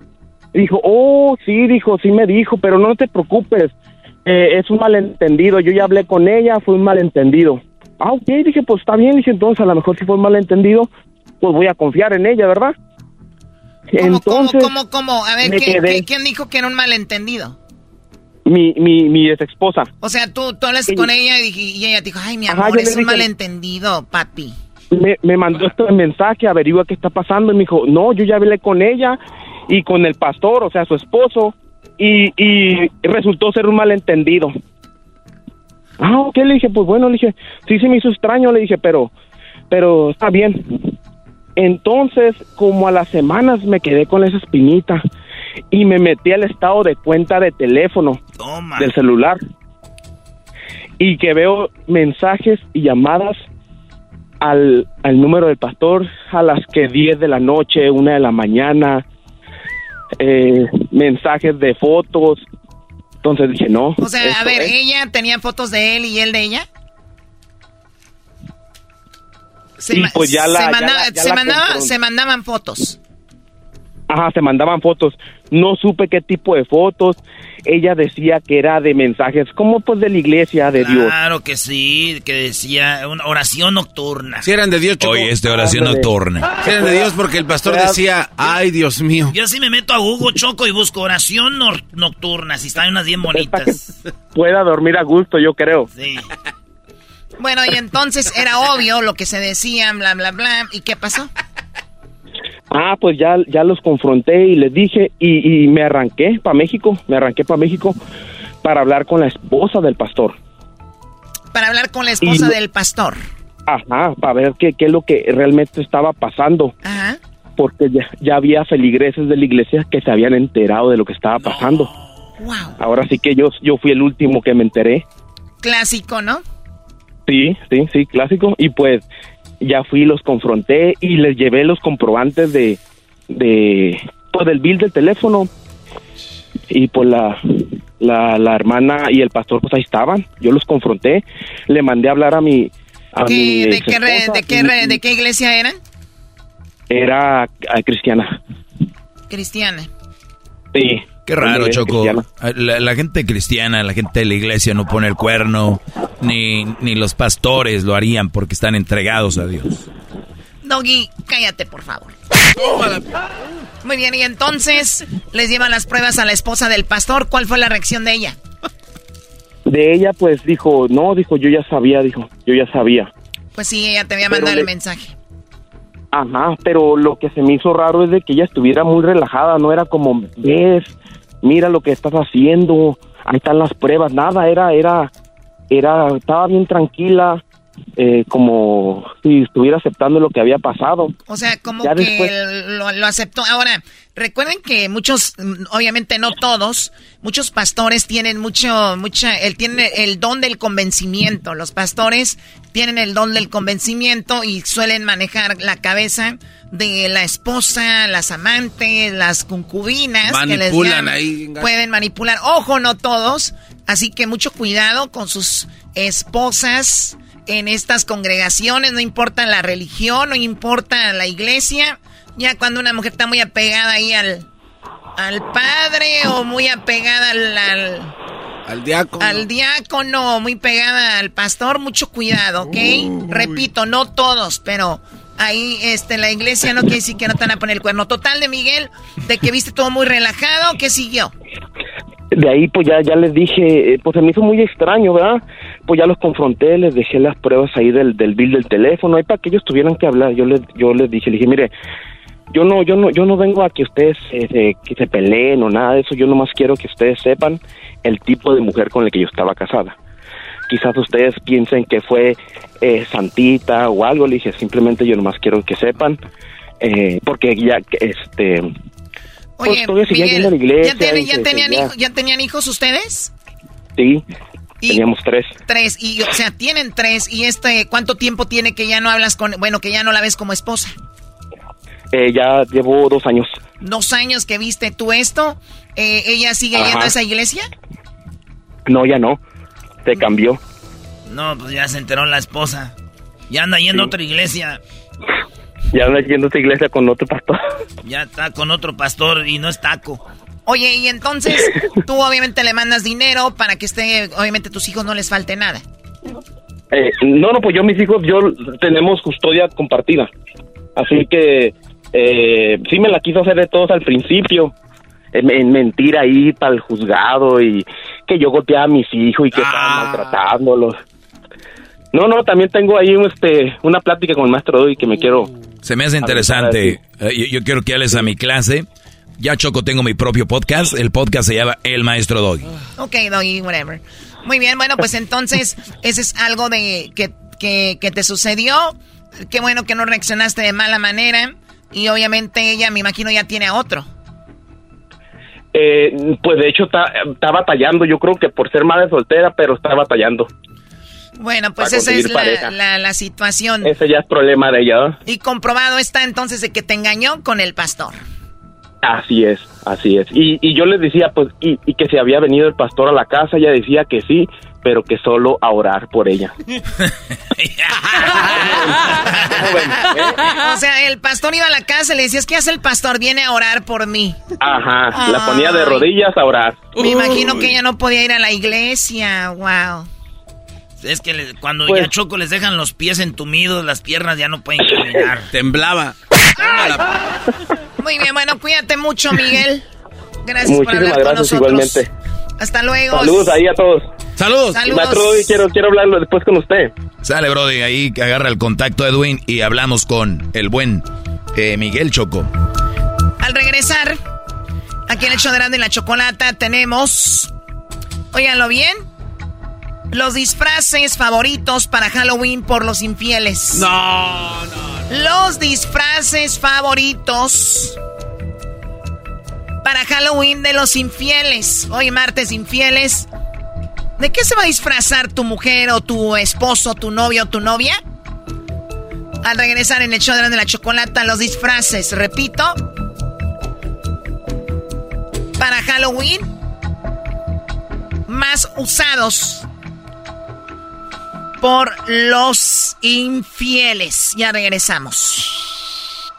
Dijo, oh, sí, dijo, sí me dijo, pero no te preocupes, eh, es un malentendido, yo ya hablé con ella, fue un malentendido. Ah, ok, dije, pues está bien, dije, entonces a lo mejor si fue un malentendido, pues voy a confiar en ella, ¿verdad? ¿Cómo, entonces, cómo, cómo? A ver, me ¿qué- quedé. qué- ¿quién dijo que era un malentendido? Mi, mi, mi ex esposa. O sea, tú, tú hablas Sí. con ella y, ella dijo, ay, mi amor, es un dije- malentendido, papi. me, me mandó este mensaje, averigua qué está pasando, y me dijo, no, yo ya hablé con ella y con el pastor, o sea, su esposo, y, y resultó ser un malentendido. Ah, ok, le dije, pues bueno, le dije, sí, se me hizo extraño, le dije, pero, pero está bien. Entonces, como a las semanas me quedé con esa espinita y me metí al estado de cuenta de teléfono del celular y que veo mensajes y llamadas al, al número del pastor a las que 10 de la noche, 1 de la mañana, eh, mensajes de fotos. Entonces dije, no. O sea, a ver, es. ella tenía fotos de él y él de ella. Se, pues ya la... se, ya mandaba- la- ya se la mandaba- confron- se mandaban fotos. Ajá, se mandaban fotos. No supe qué tipo de fotos. Ella decía que era de mensajes, como pues de la iglesia de Dios. Claro que sí, que decía una oración nocturna. Si eran de Dios, Choco. Oye, esta oración nocturna. Si eran de Dios porque el pastor decía, ay, Dios mío. Yo sí me meto a Google Choco y busco oración nocturna, si están unas bien bonitas. Pueda dormir a gusto, yo creo. Sí. Bueno, y entonces era obvio lo que se decía, bla, bla, bla. ¿Y qué pasó? Ah, pues ya, ya los confronté y les dije y, y me arranqué para México, me arranqué para México para hablar con la esposa del pastor. Para hablar con la esposa Y- del pastor. Ajá, para ver qué, qué es lo que realmente estaba pasando. Ajá. Porque ya, ya había feligreses de la iglesia que se habían enterado de lo que estaba pasando. Wow. Ahora sí que yo, yo fui el último que me enteré. Clásico, ¿no? Sí, sí, sí, clásico. Y pues ya fui, los confronté y les llevé los comprobantes de, de pues del bill del teléfono. Y pues la, la, la hermana y el pastor pues ahí estaban. Yo los confronté, le mandé a hablar a mi... A mi ¿Qué- de, qué re- de, qué re- ¿De qué iglesia eran? Era ah, cristiana. Cristiana. Sí. Qué raro, Choco. cristiana. La, la gente cristiana, la gente de la iglesia no pone el cuerno, ni, ni los pastores lo harían porque están entregados a Dios. Doggy, cállate, por favor. Muy bien, y entonces les llevan las pruebas a la esposa del pastor. ¿Cuál fue la reacción de ella? De ella pues dijo, no, dijo, yo ya sabía, dijo, yo ya sabía. Pues sí, ella te había mandado le- el mensaje. Ajá, pero lo que se me hizo raro es de que ella estuviera muy relajada, no era como, ves, mira lo que estás haciendo, ahí están las pruebas, nada, era, era, era, estaba bien tranquila, eh, como si estuviera aceptando lo que había pasado. O sea, como Ya que después- lo, lo aceptó. Ahora, recuerden que muchos, obviamente no todos, muchos pastores tienen mucho, mucha, el, tienen el don del convencimiento. Los pastores tienen el don del convencimiento y suelen manejar la cabeza de la esposa, las amantes, las concubinas. que les Manipulan llaman. ahí. Pueden manipular. Ojo, no todos. Así que mucho cuidado con sus esposas en estas congregaciones, no importa la religión, no importa la iglesia. Ya cuando una mujer está muy apegada ahí al, al padre o muy apegada al, al, Al diácono. al diácono, muy pegada al pastor, mucho cuidado, ¿ok? Repito, no todos, pero ahí este, la iglesia no quiere decir que no te van a poner el cuerno. Total de Miguel, de que viste todo muy relajado, ¿qué siguió? De ahí pues ya, ya les dije, eh, pues se me hizo muy extraño, ¿verdad? Pues ya los confronté, les dejé las pruebas ahí del, del bill del teléfono, ahí para que ellos tuvieran que hablar. Yo les, yo les dije, les dije, mire, yo no, yo no, yo no vengo a que ustedes eh, se, que se peleen o nada de eso, yo nomás quiero que ustedes sepan el tipo de mujer con la que yo estaba casada. Quizás ustedes piensen que fue eh, santita o algo, le dije, simplemente yo nomás quiero que sepan, eh, porque ya, este, Oye, todavía seguía yendo a la Miguel, iglesia. ¿ya, tenían ¿ya tenían hijos ustedes? Sí, teníamos tres. Tres, y o sea, tienen tres, y este, ¿cuánto tiempo tiene que ya no hablas con, bueno, que ya no la ves como esposa? Eh, ya llevo dos años. Dos años que viste tú esto, eh, ¿ella sigue Ajá. yendo a esa iglesia? No, ya no. Se cambió. No, pues ya se enteró la esposa. Ya anda yendo a otra iglesia. Ya anda yendo a esta iglesia con otro pastor. Ya está con otro pastor y no es taco. Oye, y entonces tú obviamente le mandas dinero para que esté, obviamente tus hijos no les falte nada. Eh, no, no, pues yo mis hijos, yo tenemos custodia compartida. Así que eh, sí me la quiso hacer de todos al principio. En, en mentir ahí para el juzgado y que yo golpeaba a mis hijos y que estaba maltratándolos. No, no, también tengo ahí un, este, una plática con el maestro hoy que me quiero... Se me hace interesante. Eh, yo, yo quiero que hables a mi clase. Ya Choco, tengo mi propio podcast. El podcast se llama El Maestro Doggy. Ok, Doggy, whatever. Muy bien, bueno, pues entonces, ese es algo de que, que, que te sucedió. Qué bueno que no reaccionaste de mala manera. Y obviamente ella, me imagino, ya tiene a otro. Eh, pues de hecho está, está batallando, yo creo que por ser madre soltera, pero está batallando. Bueno, pues esa es la, la, la situación. Ese ya es problema de ella. ¿no? Y comprobado está entonces de que te engañó con el pastor. Así es, así es. Y, y yo les decía, pues, y, y que se había venido el pastor a la casa, ella decía que sí, pero que solo a orar por ella. O sea, el pastor iba a la casa y le decías, ¿qué hace el pastor? Viene a orar por mí. Ajá, la ponía de rodillas a orar. Me imagino que ella no podía ir a la iglesia, wow. Es que le- cuando Pues- ya Choco les dejan los pies entumidos, las piernas ya no pueden caminar. Temblaba. Muy bien, bueno, cuídate mucho, Miguel. Gracias por Muchísimas hablar con gracias nosotros. igualmente. Hasta luego. Saludos ahí a todos. Saludos. Saludos. Maestro quiero, quiero hablarlo después con usted. Sale, Brody, ahí que agarra el contacto Edwin y hablamos con el buen eh, Miguel Choco. Al regresar, aquí en el show de la Chocolata tenemos, óiganlo bien, los disfraces favoritos para Halloween por los infieles. No, no. Los disfraces favoritos para Halloween de los infieles. Hoy martes infieles. ¿De qué se va a disfrazar tu mujer o tu esposo, tu novio o tu novia? Al regresar en el show de la Chocolata, los disfraces, repito, para Halloween más usados por los infieles. Ya regresamos.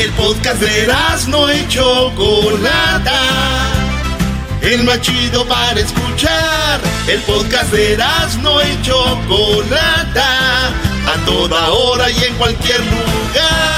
El podcast de no y Chocolata. El más chido para escuchar. El podcast de no y Chocolata. A toda hora y en cualquier lugar.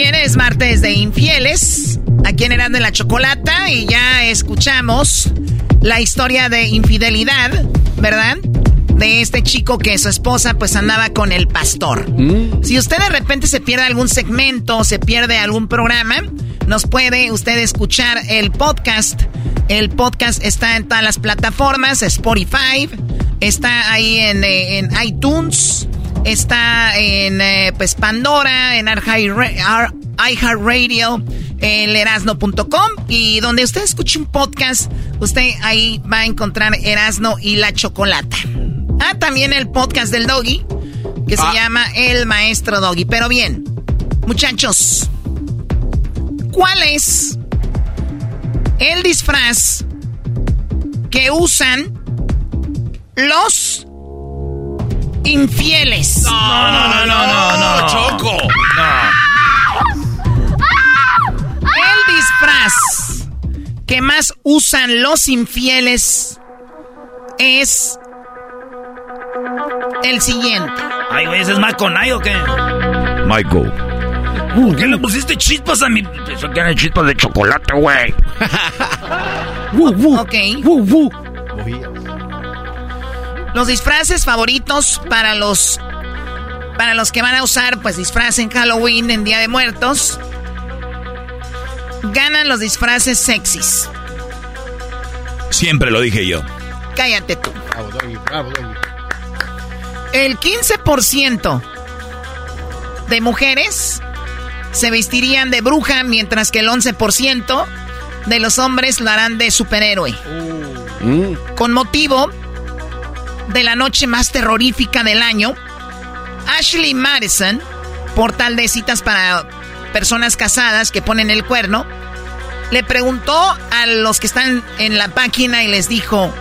Bien, es martes de infieles. Aquí en Herando en la Chocolata. Y ya escuchamos la historia de infidelidad, ¿verdad? De este chico que su esposa pues andaba con el pastor. Si usted de repente se pierde algún segmento, se pierde algún programa, nos puede usted escuchar el podcast. El podcast está en todas las plataformas, Spotify, está ahí en, eh, en iTunes, está en eh, pues Pandora, en iHeartRa- iHeartRadio, en erasno.com y donde usted escuche un podcast, usted ahí va a encontrar Erasno y la Chocolata. Ah, también el podcast del Doggy, que se llama El Maestro Doggy. Pero bien, muchachos, ¿cuál es el disfraz que usan los infieles? No, no, no, no, no, no. Choco. El disfraz que más usan los infieles es el siguiente. Ay, güey, ¿ese es Maconay o qué? Michael. ¿Por qué le pusiste chispas a mi...? Que eran chispas de chocolate, güey. Ok. Los disfraces favoritos para los para los que van a usar pues disfraz en Halloween en Día de Muertos. Ganan los disfraces sexys. Siempre lo dije yo. Cállate tú. El 15% de mujeres se vestirían de bruja, mientras que el 11% de los hombres lo harán de superhéroe. Con motivo de la noche más terrorífica del año, Ashley Madison, portal de citas para personas casadas que ponen el cuerno, le preguntó a los que están en la página y les dijo,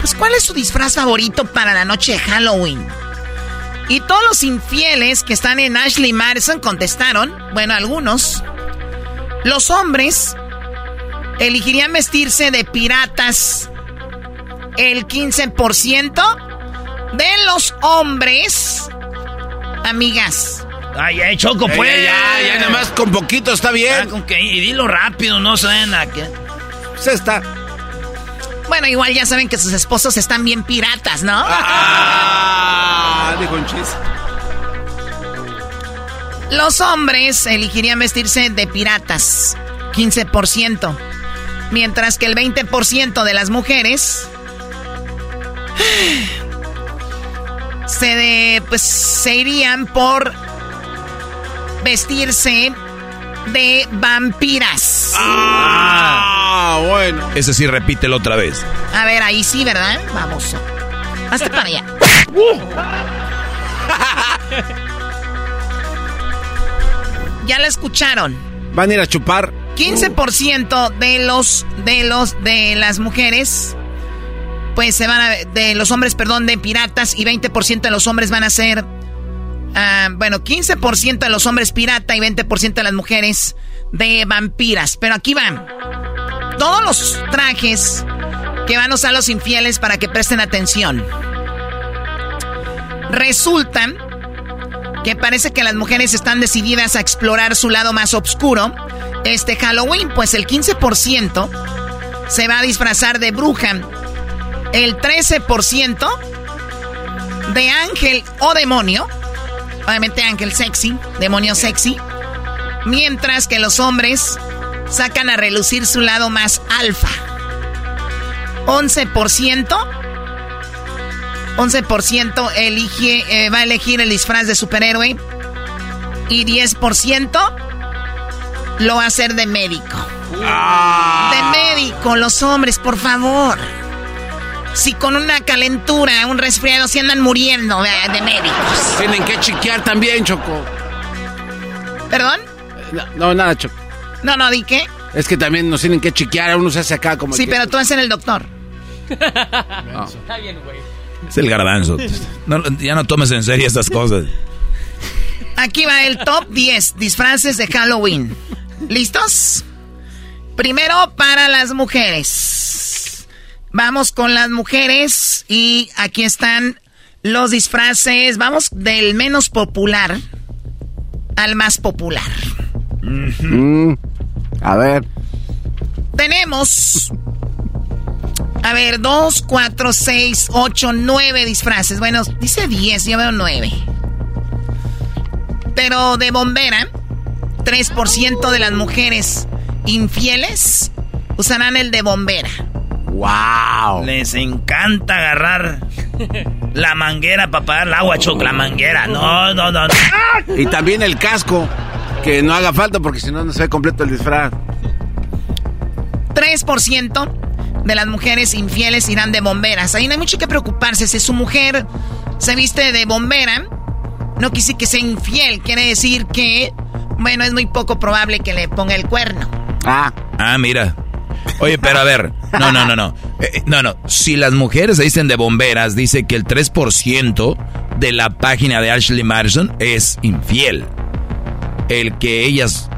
pues ¿cuál es su disfraz favorito para la noche de Halloween? Y todos los infieles que están en Ashley Madison contestaron, bueno, algunos, los hombres elegirían vestirse de piratas. El 15% de los hombres, amigas. Ay, ay, Choco, pues. Eh, ya, ya, nada más con poquito está bien. Ah, con que, y dilo rápido, no saben a qué. Se está. Bueno, igual ya saben que sus esposos están bien piratas, ¿no? Ah, dijo un chiste. Los hombres elegirían vestirse de piratas, 15%, mientras que el 20% de las mujeres se de, pues se irían por vestirse de vampiras. Ah, bueno. Ese sí, repítelo otra vez. A ver, ahí sí, ¿verdad? Vamos. Hasta para allá. ya la escucharon. Van a ir a chupar. 15% de los de los de las mujeres pues se van a de los hombres, perdón, de piratas y 20% de los hombres van a ser ah, bueno, 15% de los hombres pirata y 20% de las mujeres de vampiras. Pero aquí van. Todos los trajes que van a usar los infieles para que presten atención. Resulta que parece que las mujeres están decididas a explorar su lado más oscuro. Este Halloween, pues el 15% se va a disfrazar de bruja. El 13% de ángel o demonio. Obviamente ángel sexy, demonio sexy. Mientras que los hombres sacan a relucir su lado más alfa. 11%. 11% elige, eh, va a elegir el disfraz de superhéroe. Y 10% lo va a hacer de médico. De médico, los hombres, por favor. Si con una calentura, un resfriado, se andan muriendo de, de médicos. Tienen que chequear también, Choco. ¿Perdón? No, no, nada, Choco. No, no, ¿di qué? Es que también nos tienen que chequear, uno se hace acá como Sí, que- pero tú eres el doctor. No. Está bien, güey. Es el garbanzo. No, ya no tomes en serio estas cosas. Aquí va el top 10 disfraces de Halloween. ¿Listos? Primero para las mujeres. Vamos con las mujeres y aquí están los disfraces. Vamos del menos popular al más popular. Mm, a ver. Tenemos. A ver, 2, 4, 6, 8, 9 disfraces. Bueno, dice 10, yo veo 9. Pero de bombera, 3% de las mujeres infieles usarán el de bombera. ¡Wow! Les encanta agarrar la manguera para pagar el agua, Choc, la manguera. No, no, no. no. Y también el casco, que no haga falta porque si no, no se ve completo el disfraz. 3% de las mujeres infieles irán de bomberas. Ahí no hay mucho que preocuparse. Si su mujer se viste de bombera, no quise que sea infiel. Quiere decir que, bueno, es muy poco probable que le ponga el cuerno. Ah. Ah, mira. Oye, pero a ver, no, no, no, no. Eh, eh, no, no. Si las mujeres se dicen de bomberas, dice que el 3% de la página de Ashley Madison es infiel. El que ellas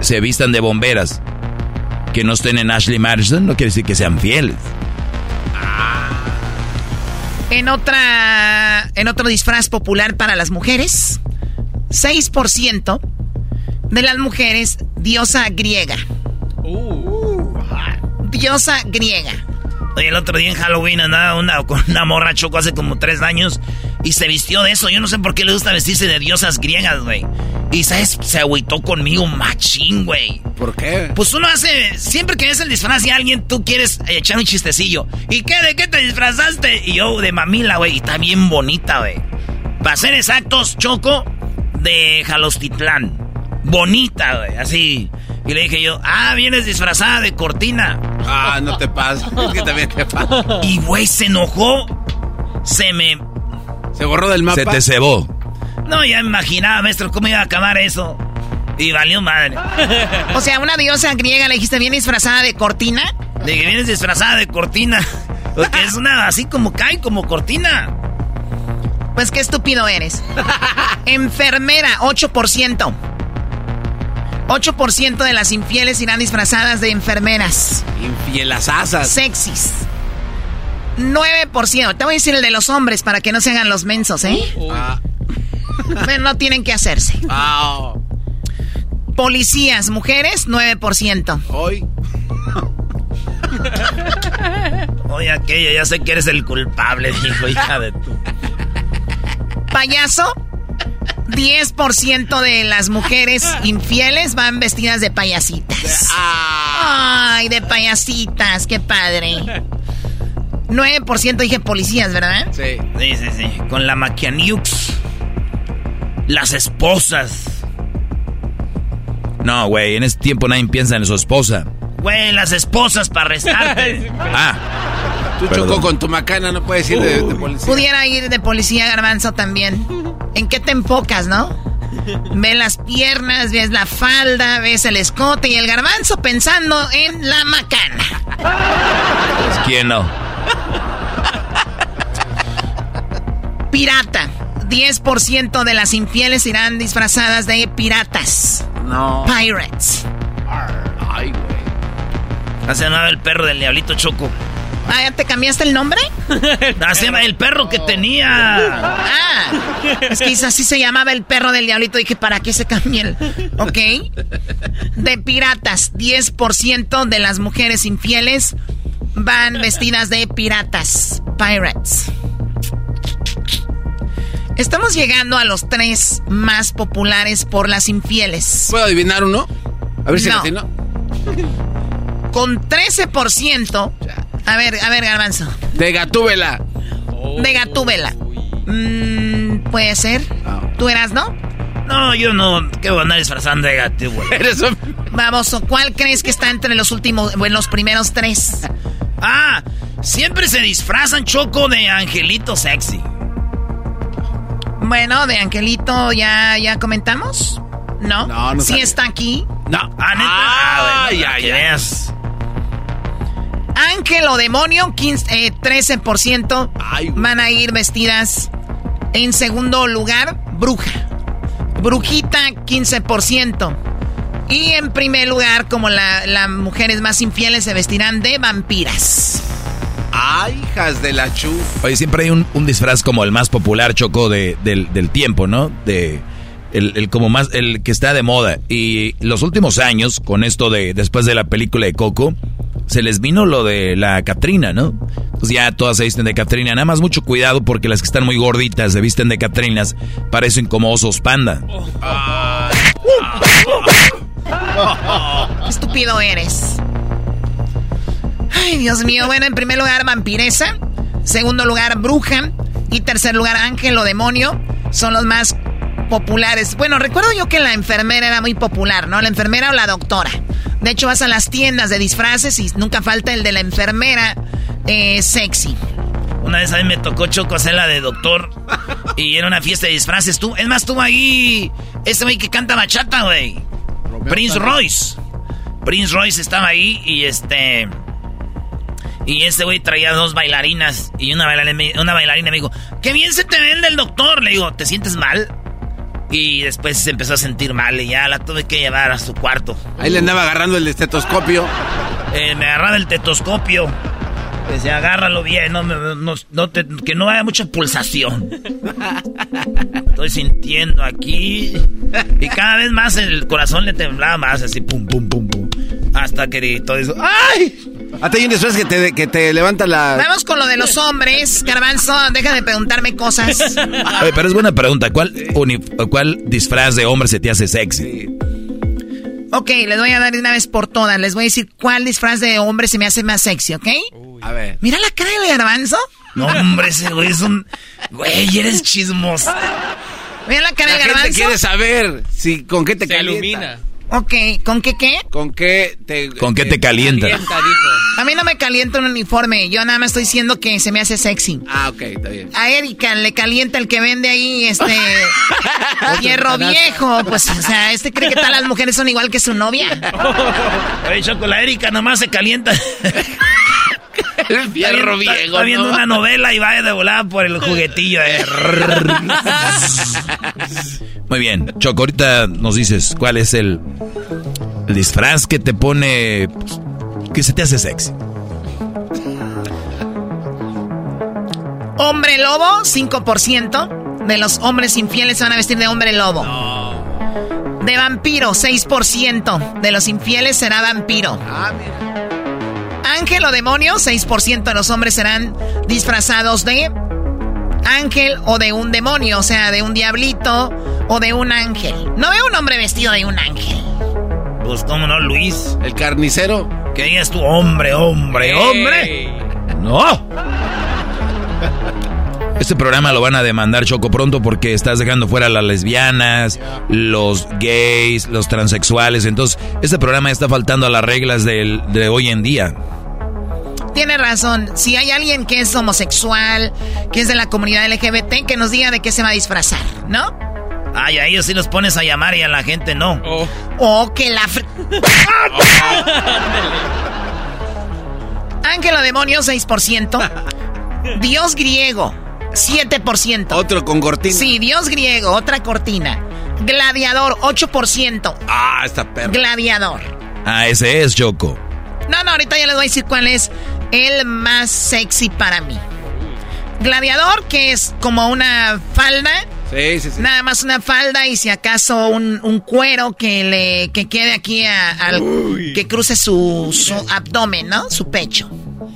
se vistan de bomberas, que no estén en Ashley Madison, no quiere decir que sean fieles. En otra, en otro disfraz popular para las mujeres, 6% de las mujeres diosa griega. Diosa griega. Oye, el otro día en Halloween andaba una, con una morra choco hace como tres años y se vistió de eso. Yo no sé por qué le gusta vestirse de diosas griegas, güey. Y, ¿sabes? Se agüitó conmigo machín, güey. ¿Por qué? Pues uno hace, siempre que ves el disfraz de alguien, tú quieres echar un chistecillo. ¿Y qué? ¿De qué te disfrazaste? Y yo, de mamila, güey. Y está bien bonita, güey. Para ser exactos, Choco, de Jalostitlán. Bonita, güey. Así. Y le dije yo, ah, vienes disfrazada de cortina. Ah, no te pasa. Es que también te pasa. Y, güey, se enojó. Se me... Se borró del mapa. Se te cebó. No, ya me imaginaba, maestro, cómo iba a acabar eso. Y valió madre. O sea, una diosa griega le dijiste bien disfrazada de cortina. De que vienes disfrazada de cortina. Porque es una así como cae, como cortina. Pues qué estúpido eres. Enfermera, 8%. 8% de las infieles irán disfrazadas de enfermeras. Infielasasas. Sexys. 9%. Te voy a decir el de los hombres para que no se hagan los mensos, ¿eh? Ah. Bueno, no tienen que hacerse. Policías, mujeres, 9%. Hoy. Oye, aquella, ya sé que eres el culpable, dijo, hija de tu. Payaso, 10% de las mujeres infieles van vestidas de payasitas. Ay, de payasitas, qué padre. 9% dije policías, ¿verdad? Sí. Sí, sí, sí. Con la maquianiux. Las esposas. No, güey, en ese tiempo nadie piensa en su esposa. Güey, las esposas para arrestarte. ah. Tú Perdón. chocó con tu macana, no puedes ir de, de policía. Pudiera ir de policía garbanzo también. ¿En qué te enfocas, no? Ves las piernas, ves la falda, ves el escote y el garbanzo pensando en la macana. Pues, ¿Quién no? Pirata. 10% de las infieles irán disfrazadas de piratas. No. Pirates. Ay, güey. Se llamaba el perro del diablito Choco. Ah, ¿ya te cambiaste el nombre? Así se llama el perro que tenía. Ah, es que así se llamaba el perro del diablito. Dije, ¿para qué se cambia el...? Ok. De piratas, 10% de las mujeres infieles van vestidas de piratas. Pirates. Estamos llegando a los tres más populares por las infieles. ¿Puedo adivinar uno? A ver si No. Con 13%... A ver, a ver, Garbanzo. De Gatúbela. De Gatúbela. Mm, Puede ser. ¿Tú eras, no? No, yo no. ¿Qué voy a andar disfrazando de güey? Eres un... Baboso, ¿cuál crees que está entre los últimos, en los primeros tres? Ah, siempre se disfrazan Choco de angelito sexy. Bueno, de Angelito ya, ya comentamos. ¿No? No, no Sí está aquí. No. Ah, neta. Ah, bueno, ya, ya. Ángel o demonio, 15, eh, 13% Ay, güey. van a ir vestidas. En segundo lugar, bruja. Brujita, 15%. Y en primer lugar, como la- las mujeres más infieles se vestirán de vampiras. Ay, hijas de la chu. Oye, siempre hay un, un disfraz como el más popular, Choco, de, del, del tiempo, ¿no? De el, el como más, el que está de moda. Y los últimos años, con esto de, después de la película de Coco, se les vino lo de la Catrina, ¿no? Pues ya todas se visten de Catrina. Nada más mucho cuidado porque las que están muy gorditas se visten de Catrinas, parecen como osos panda. Estúpido eres. Ay, Dios mío. Bueno, en primer lugar, vampiresa. Segundo lugar, bruja. Y tercer lugar, ángel o demonio. Son los más populares. Bueno, recuerdo yo que la enfermera era muy popular, ¿no? La enfermera o la doctora. De hecho, vas a las tiendas de disfraces y nunca falta el de la enfermera eh, sexy. Una vez a mí me tocó Choco hacer la de doctor. Y era una fiesta de disfraces. Tú, es más, tú ahí. Este güey que canta bachata, güey. Prince Royce. Prince Royce estaba ahí y este. Y este güey traía dos bailarinas. Y una bailarina, una bailarina me dijo: ¡Qué bien se te ve el del doctor! Le digo: ¿Te sientes mal? Y después se empezó a sentir mal y ya la tuve que llevar a su cuarto. Ahí le andaba agarrando el estetoscopio. Eh, me agarraba el tetoscopio. Decía, agárralo bien, no, no- no te- que no haya mucha pulsación. Estoy sintiendo aquí. Y cada vez más el corazón le temblaba más, así, pum, pum, pum, pum. Hasta que todo eso. ¡Ay! Hasta hay un disfraz que te, que te levanta la... Vamos con lo de los hombres. Garbanzo, deja de preguntarme cosas. Oye, pero es buena pregunta. ¿Cuál, ¿Cuál disfraz de hombre se te hace sexy? Ok, les voy a dar de una vez por todas. Les voy a decir cuál disfraz de hombre se me hace más sexy, ¿ok? A ver. Mira la cara de garbanzo. No, hombre, ese güey es un. Güey, eres chismoso. Mira la cara La de gente garbanzo. quiere saber si con qué te Se calienta. ilumina. Ok, ¿con qué qué? ¿Con qué te... ¿Con qué te calienta? A mí no me calienta un uniforme. Yo nada más estoy diciendo que se me hace sexy. Ah, ok, está bien. A Erika le calienta el que vende ahí, este. hierro viejo. Pues, o sea, este cree que todas las mujeres son igual que su novia. Oye, Choco, la Erika nomás se calienta. El fierro Está- viejo. Está viendo ¿no? una novela y va de volada por el juguetillo. eh. Muy bien, Choco, ahorita nos dices cuál es el, el disfraz que te pone. que se te hace sexy. Hombre lobo, 5% de los hombres infieles se van a vestir de hombre lobo. De vampiro, 6% de los infieles será vampiro. Ángel o demonio, 6% de los hombres serán disfrazados de ángel o de un demonio, o sea, de un diablito o de un ángel. No veo un hombre vestido de un ángel. Pues cómo no, Luis. El carnicero. Que digas tu hombre, hombre, hombre. No. Este programa lo van a demandar Choco pronto porque estás dejando fuera a las lesbianas, los gays, los transexuales. Entonces, este programa está faltando a las reglas del- de hoy en día. Tiene razón. Si hay alguien que es homosexual, que es de la comunidad LGBT, que nos diga de qué se va a disfrazar, ¿no? Ay, a ellos sí los pones a llamar y a la gente no. O que la... fr- Ángel o demonio, 6%. Dios griego, 7%. Otro con cortina. Sí, Dios griego, otra cortina. Gladiador, 8%. Ah, esta perra. Gladiador. Ah, ese es Choco. No, no, ahorita ya les voy a decir cuál es el más sexy para mí. Gladiador, que es como una falda. Sí, sí, sí. Nada más una falda y si acaso un, un cuero que le que quede aquí a- al que cruce su, su abdomen, ¿no? Su pecho.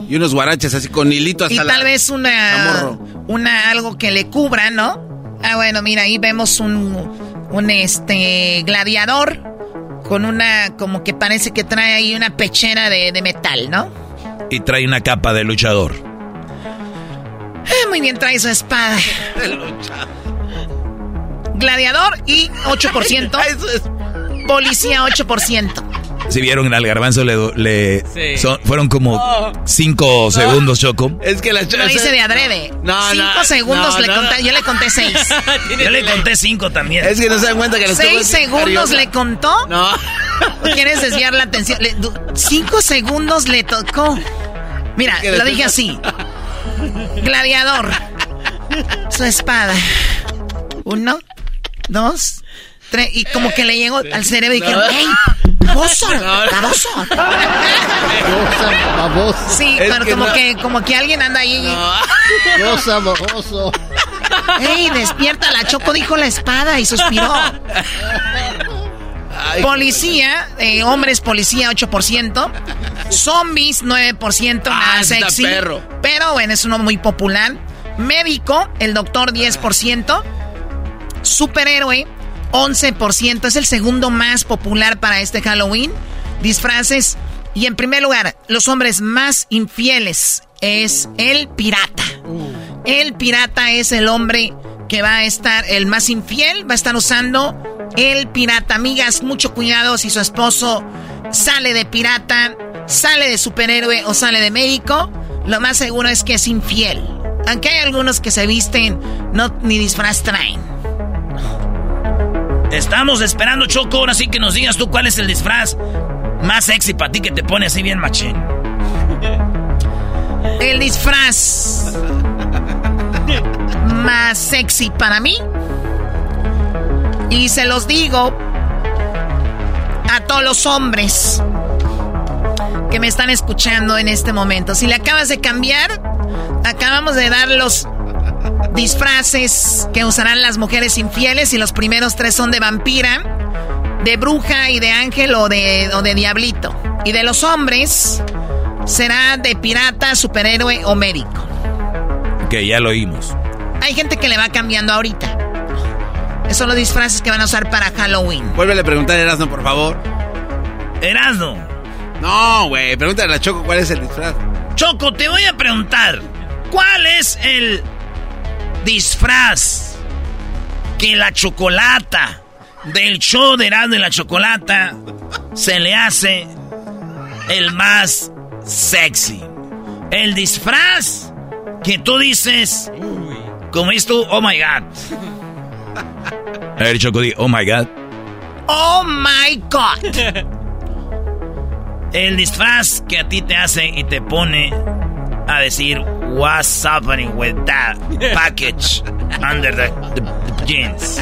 Y unos guaraches así con hilito hasta Y la- tal vez una una algo que le cubra, ¿no? Ah, bueno, mira, ahí vemos un un este gladiador con una como que parece que trae ahí una pechera de, de metal, ¿no? Y trae una capa de luchador. Ah, muy bien, trae su espada. Gladiador y 8%. Policía 8%. Si vieron al garbanzo le, le Sí. son- fueron como cinco segundos, Choco. Es que la Lo hice de adrede. No, Cinco no, segundos no, le no, conté, no. yo le conté seis. Yo le conté cinco también. Es que no se dan cuenta que ¿Seis chocos- segundos Ariola. le contó? No. ¿Quieres desviar la atención? Le- du- cinco segundos le tocó. Mira, lo dije así. Gladiador. Su espada. Uno, dos, tres. Y como que le llegó al cerebro y dijeron, No. ¡Ey! ¡Baboso! ¡Baboso! baboso. Sí, Es pero que como no. que como que alguien anda ahí. Cosa baboso. ¡Ey, despierta! La Choco dijo la espada y suspiró. Policía, eh, hombres policía 8%, zombies 9%, nada Ah, está sexy. perro. Pero bueno, es uno muy popular. Médico, el doctor 10%. Superhéroe 11%, es el segundo más popular para este Halloween. Disfraces y en primer lugar, los hombres más infieles es el pirata. El pirata es el hombre que va a estar, el más infiel, va a estar usando el pirata. Amigas, mucho cuidado si su esposo sale de pirata, sale de superhéroe o sale de médico. Lo más seguro es que es infiel. Aunque hay algunos que se visten, no ni disfraz traen. Te estamos esperando, Choco. Ahora sí que nos digas tú cuál es el disfraz más sexy para ti que te pone así bien machín. El disfraz más sexy para mí. Y se los digo a todos los hombres que me están escuchando en este momento. Si le acabas de cambiar, acabamos de dar los disfraces que usarán las mujeres infieles y los primeros tres son de vampira, de bruja y de ángel o de, o de diablito. Y de los hombres será de pirata, superhéroe o médico. Que ya lo oímos. Hay gente que le va cambiando ahorita. Esos son los disfraces que van a usar para Halloween. Vuélvele a preguntar a Erasmo, por favor. Erasmo. No, güey, pregúntale a la Choco cuál es el disfraz. Choco, te voy a preguntar. ¿Cuál es el disfraz que la chocolata del show de Erasmo y la chocolata se le hace el más sexy? El disfraz que tú dices, como dices tú, oh my god. A ver, Choco, oh my God. Oh my God. El disfraz que a ti te hace y te pone a decir, what's happening with that package under the, the jeans.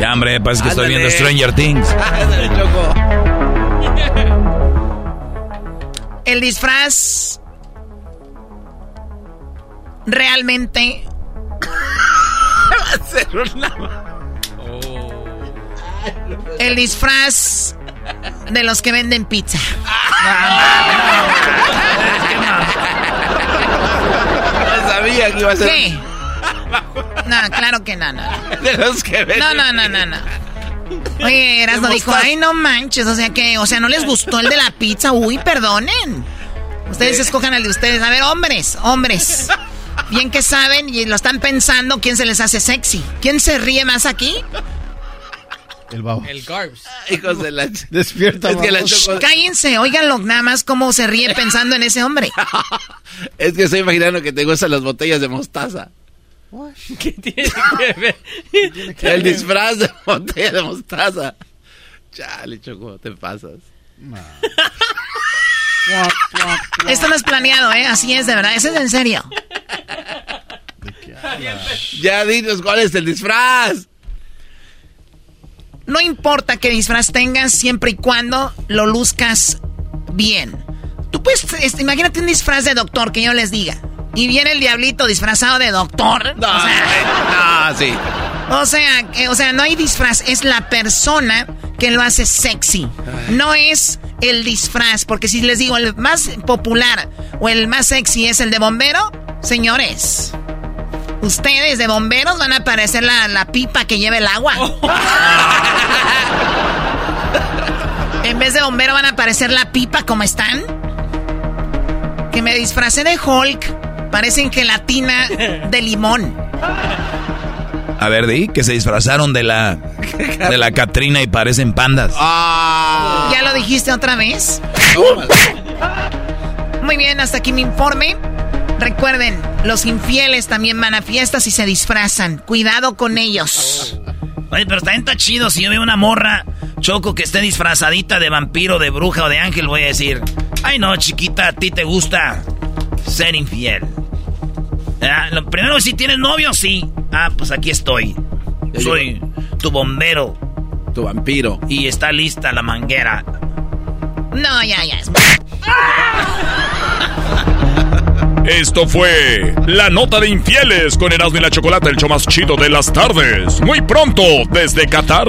Ya, hombre, parece que estoy viendo Stranger Things. Ándale, Choco. El disfraz realmente Va a ser una... el disfraz de los que venden pizza. No sabía que iba a ser... ¿Qué? No, claro que no, no. De los que venden No, no, no, no, no. Oye, Erasmo dijo, ay, no manches, o sea que, o sea, ¿no les gustó el de la pizza? Uy, perdonen. Ustedes escojan el de ustedes. A ver, hombres, hombres. Bien que saben y lo están pensando, ¿quién se les hace sexy? ¿Quién se ríe más aquí? El babo. El Garbs. Hijos de la... Despierta, Es que la. Choco... Cállense, óiganlo nada más cómo se ríe pensando en ese hombre. Es que estoy imaginando que te gustan las botellas de mostaza. ¿Qué tiene que ver? El disfraz de botella de mostaza. Chale, Choco, te pasas. Esto no es planeado, ¿eh? Así es, de verdad. Eso es en serio. Ya dinos cuál es el disfraz. No importa qué disfraz tengas, siempre y cuando lo luzcas bien. Tú puedes, este, imagínate un disfraz de doctor que yo les diga. Y viene el diablito disfrazado de doctor. No, o sea, no, sí. o sea, o sea, no hay disfraz, es la persona que lo hace sexy. No es el disfraz, porque si les digo el más popular o el más sexy es el de bombero, señores. Ustedes de bomberos van a parecer la, la pipa que lleva el agua. En vez de bombero van a aparecer la pipa como están. Que me disfracé de Hulk. Parecen gelatina de limón. A ver, di que se disfrazaron de la de la Catrina y parecen pandas. Ah. ¿Ya lo dijiste otra vez? Muy bien, hasta aquí mi informe. Recuerden, los infieles también van a fiestas y se disfrazan. Cuidado con ellos. Oye, pero también está chido. Si yo veo una morra, Choco, que esté disfrazadita de vampiro, de bruja o de ángel, voy a decir, ay no, chiquita, a ti te gusta ser infiel. Ah, lo primero, si tienes novio, sí. Ah, pues aquí estoy. Soy tu bombero. Tu vampiro. Y está lista la manguera. No, ya, ya. Esto fue la nota de infieles con Erasmo y la Chocolata, el show más chido de las tardes. Muy pronto desde Qatar.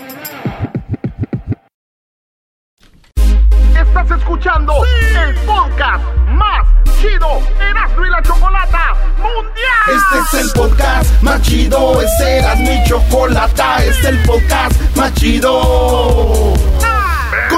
Estás escuchando el podcast más chido Erasmo y la Chocolata Mundial. Este es el podcast más chido, es Erasmo y Chocolata, este es el podcast más chido.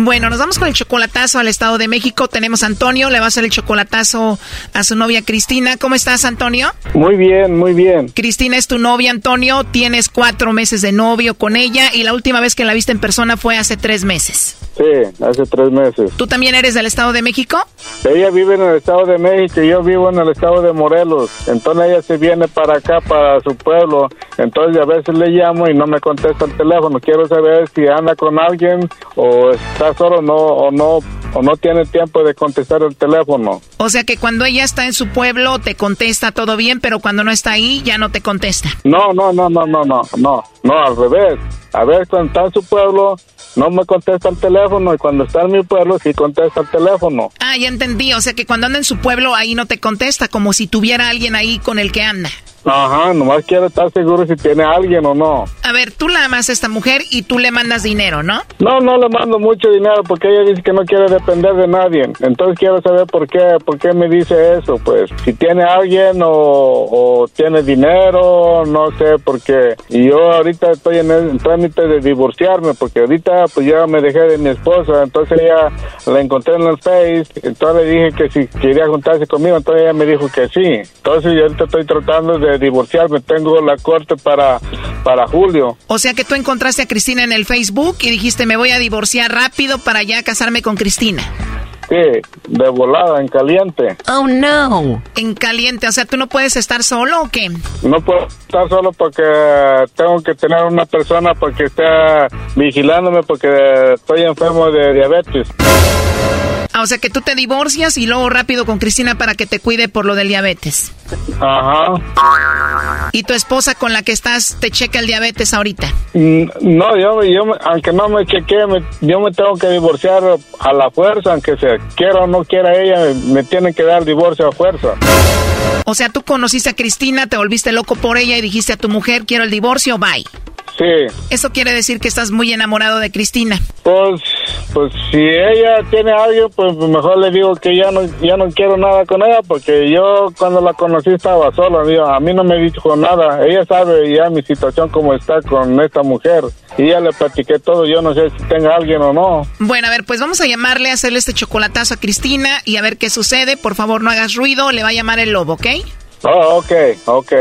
Bueno, nos vamos con el chocolatazo al Estado de México. Tenemos a Antonio, le va a hacer el chocolatazo a su novia Cristina. ¿Cómo estás, Antonio? Muy bien, muy bien. Cristina es tu novia, Antonio. Tienes cuatro meses de novio con ella y la última vez que la viste en persona fue hace tres meses. Sí, hace tres meses. ¿Tú también eres del Estado de México? Ella vive en el Estado de México y yo vivo en el Estado de Morelos. Entonces ella se viene para acá, para su pueblo. Entonces a veces le llamo y no me contesta el teléfono. Quiero saber si anda con alguien o está solo no, o no o no tiene tiempo de contestar el teléfono. O sea que cuando ella está en su pueblo te contesta todo bien, pero cuando no está ahí ya no te contesta. No, no, no, no, no, no, no, no, al revés. A ver, cuando está en su pueblo no me contesta el teléfono y cuando está en mi pueblo sí contesta el teléfono. Ah, ya entendí. O sea que cuando anda en su pueblo ahí no te contesta, como si tuviera alguien ahí con el que anda. Ajá, nomás quiero estar seguro si tiene alguien o no. A ver, tú la amas a esta mujer y tú le mandas dinero, ¿no? No, no le mando mucho dinero porque ella dice que no quiere depender de nadie. Entonces quiero saber por qué, por qué me dice eso. Pues si tiene alguien o, o tiene dinero, no sé por qué. Y yo ahorita estoy en el trámite de divorciarme porque ahorita pues ya me dejé de mi esposa. Entonces ella la encontré en el Face. Entonces le dije que si quería juntarse conmigo, entonces ella me dijo que sí. Entonces yo ahorita estoy tratando de divorciarme. Tengo la corte para, para julio. O sea que tú encontraste a Cristina en el Facebook y dijiste me voy a divorciar rápido para ya casarme con Cristina. Sí, de volada, en caliente. Oh no. En caliente, o sea, ¿tú no puedes estar solo o qué? No puedo estar solo porque tengo que tener una persona porque esté vigilándome porque estoy enfermo de diabetes. Ah, o sea que tú te divorcias y luego rápido con Cristina para que te cuide por lo del diabetes. Ajá. ¿Y tu esposa con la que estás te checa el diabetes ahorita? Mm, No, yo, yo aunque no me chequee, me- yo me tengo que divorciar a la fuerza, aunque se quiera o no quiera ella, me tienen que dar divorcio a fuerza. O sea, tú conociste a Cristina, te volviste loco por ella y dijiste a tu mujer, quiero el divorcio, bye. Sí, Eso quiere decir que estás muy enamorado de Cristina. pues, pues si ella tiene a alguien, pues mejor le digo que ya no, ya no quiero nada con ella, porque yo cuando la conocí estaba sola, digo, a mí no me dijo nada. Ella sabe ya mi situación como está con esta mujer y ya le platiqué todo. Yo no sé si tenga alguien o no. Bueno, a ver, pues vamos a llamarle, a hacerle este chocolatazo a Cristina y a ver qué sucede. Por favor, no hagas ruido, le va a llamar el lobo, ¿ok? Oh, ok, ok.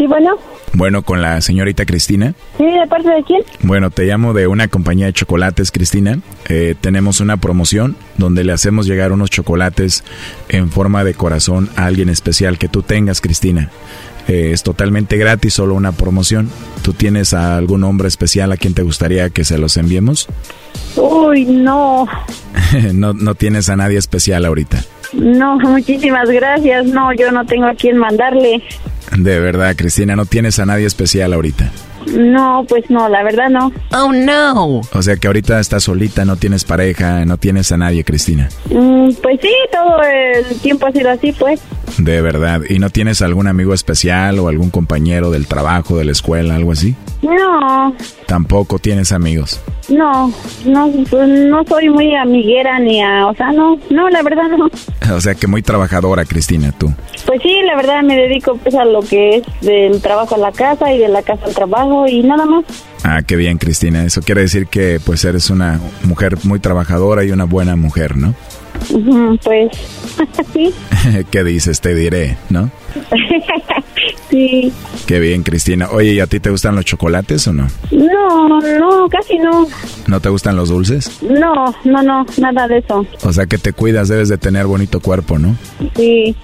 Sí, bueno. Bueno, con la señorita Cristina. Sí, ¿de parte de quién? Bueno, te llamo de una compañía de chocolates, Cristina. Eh, tenemos una promoción donde le hacemos llegar unos chocolates en forma de corazón a alguien especial que tú tengas, Cristina. Eh, es totalmente gratis, solo una promoción. ¿Tú tienes a algún hombre especial a quien te gustaría que se los enviemos? Uy, no. no, no tienes a nadie especial ahorita. No, muchísimas gracias. No, yo no tengo a quién mandarle. De verdad, Cristina, no tienes a nadie especial ahorita. No, pues no, la verdad no. Oh, no. O sea que ahorita estás solita, no tienes pareja, no tienes a nadie, Cristina. Mm, pues sí, todo el tiempo ha sido así, pues. De verdad. ¿Y no tienes algún amigo especial o algún compañero del trabajo, de la escuela, algo así? No, Tampoco tienes amigos. No, no, pues no soy muy amiguera ni a, o sea, no, no, la verdad no. O sea que muy trabajadora, Cristina, tú. Pues sí, la verdad me dedico pues a lo que es del trabajo a la casa y de la casa al trabajo y nada más. Ah, qué bien, Cristina. Eso quiere decir que pues eres una mujer muy trabajadora y una buena mujer, ¿no? Pues sí, ¿Qué dices? Te diré, ¿no? Sí. Qué bien, Cristina. Oye, ¿y a ti te gustan los chocolates o no? No, no, casi no. ¿No te gustan los dulces? No, no, no, nada de eso. O sea que te cuidas, debes de tener bonito cuerpo, ¿no? Sí.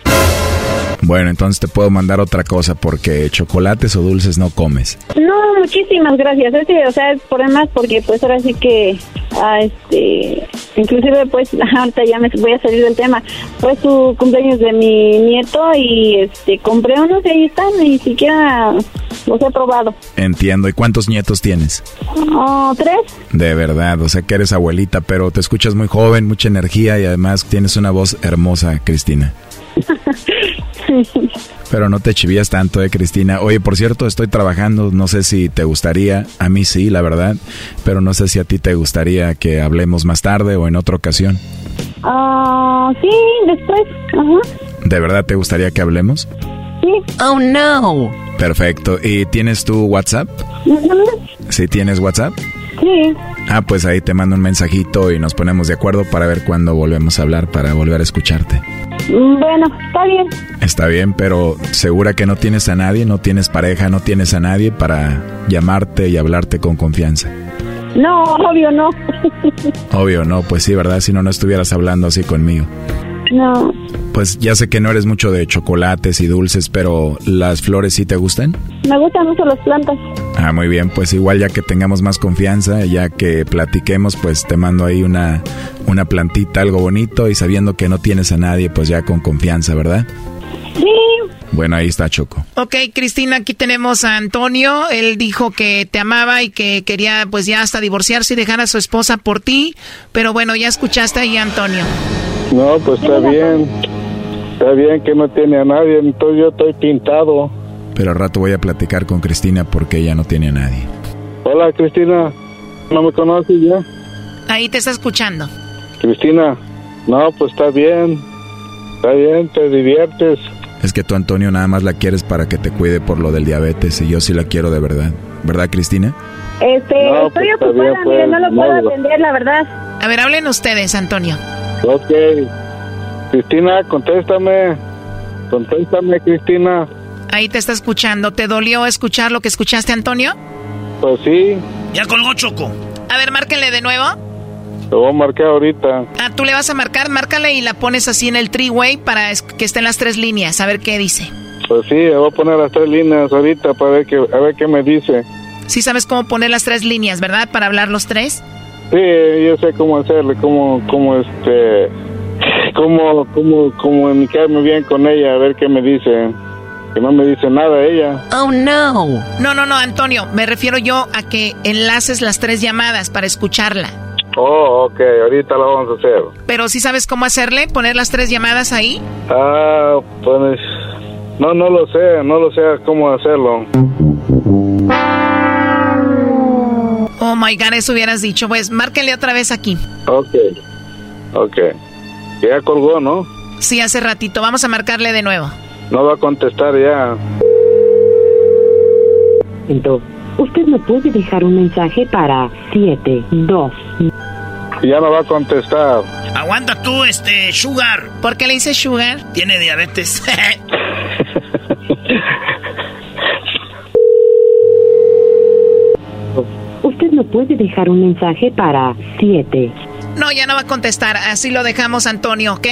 Bueno, entonces te puedo mandar otra cosa porque chocolates o dulces no comes. No, muchísimas gracias. Es que, o sea, es por demás porque pues ahora sí que, ah, este, inclusive pues ahorita ya me voy a salir del tema. Fue su cumpleaños de mi nieto y este compré unos y ahí están, ni siquiera los he probado. Entiendo. ¿Y cuántos nietos tienes? Oh, tres. De verdad, o sea que eres abuelita, pero te escuchas muy joven, mucha energía y además tienes una voz hermosa, Cristina. Pero no te chivías tanto, eh, Cristina. Oye, por cierto, estoy trabajando, no sé si te gustaría, a mí sí, la verdad, pero no sé si a ti te gustaría que hablemos más tarde o en otra ocasión. Ah, sí, después. Ajá. ¿De verdad te gustaría que hablemos? Sí. Oh, no. Perfecto. ¿Y tienes tu WhatsApp? ¿Sí tienes WhatsApp? Sí. Ah, pues ahí te mando un mensajito y nos ponemos de acuerdo para ver cuándo volvemos a hablar, para volver a escucharte. Bueno, está bien. Está bien, pero segura que no tienes a nadie, no tienes pareja, no tienes a nadie para llamarte y hablarte con confianza. No, obvio no. Obvio, no, pues sí, ¿verdad? Si no, no estuvieras hablando así conmigo. No. Pues ya sé que no eres mucho de chocolates y dulces, pero ¿las flores sí te gustan? Me gustan mucho las plantas. Ah, muy bien, pues igual ya que tengamos más confianza, ya que platiquemos, pues te mando ahí una, una plantita, algo bonito y sabiendo que no tienes a nadie, pues ya con confianza, ¿verdad? Sí. Bueno, ahí está Choco. Ok, Cristina, aquí tenemos a Antonio. Él dijo que te amaba y que quería pues ya hasta divorciarse y dejar a su esposa por ti. Pero bueno, ya escuchaste ahí a Antonio. No, pues está bien. Está bien que no tiene a nadie, entonces yo estoy pintado. Pero al rato voy a platicar con Cristina porque ella no tiene a nadie. Hola, Cristina. ¿No me conoces ya? Ahí te está escuchando. Cristina. No, pues está bien. Está bien, te diviertes. Es que tú, Antonio, nada más la quieres para que te cuide por lo del diabetes y yo sí la quiero de verdad. ¿Verdad, Cristina? Este, No, estoy pues, ocupada, bien, mire, pues, no lo no, puedo no. atender, la verdad. A ver, hablen ustedes, Antonio. Ok. Cristina, contéstame. Contéstame, Cristina. Ahí te está escuchando. ¿Te dolió escuchar lo que escuchaste, Antonio? Pues sí, Ya colgó Choco. A ver, márquenle de nuevo. lo voy a marcar ahorita. Ah, tú le vas a marcar, márcale y la pones así en el three-way para que estén las tres líneas, a ver qué dice. Pues sí, le voy a poner las tres líneas ahorita para ver qué, a ver qué me dice. Sí sabes cómo poner las tres líneas, ¿verdad? Para hablar los tres. Sí, yo sé cómo hacerle, cómo, cómo este, cómo, cómo, comunicarme bien con ella, a ver qué me dice. Que no me dice nada ella. Oh, no. No, no, no, Antonio. Me refiero yo a que enlaces las tres llamadas para escucharla. Oh, ok, ahorita lo vamos a hacer. Pero sí sabes cómo hacerle, poner las tres llamadas ahí. Ah, pues, no, no lo sé, no lo sé cómo hacerlo. Oh my god, eso hubieras dicho. Pues márquenle otra vez aquí. Ok, ok. Ya colgó, ¿no? Sí, hace ratito. Vamos a marcarle de nuevo. No va a contestar ya. Usted me puede dejar un mensaje para 72. Ya no va a contestar. Aguanta tú, este, Sugar. ¿Por qué le dice Sugar? Tiene diabetes. Me puede dejar un mensaje para 7. No, ya no va a contestar. Así lo dejamos, Antonio, ¿ok?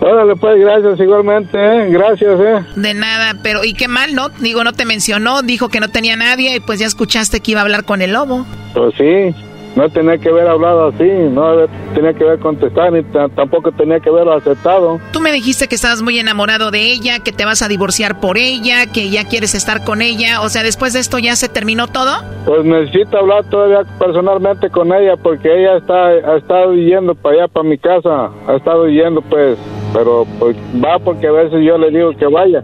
Órale, pues, gracias igualmente, ¿eh? Gracias, ¿eh? De nada, pero ¿y qué mal, no? Digo, no te mencionó, dijo que no tenía nadie y pues ya escuchaste que iba a hablar con el lobo. Pues sí, no tenía que haber hablado así, no tenía que haber contestado, ni ta- tampoco tenía que haberlo aceptado. Tú me dijiste que estabas muy enamorado de ella, que te vas a divorciar por ella, que ya quieres estar con ella. O sea, después de esto ya se terminó todo. Pues necesito hablar todavía personalmente con ella porque ella está, ha estado yendo para allá, para mi casa, ha estado yendo pues, pero pues va porque a veces yo le digo que vaya.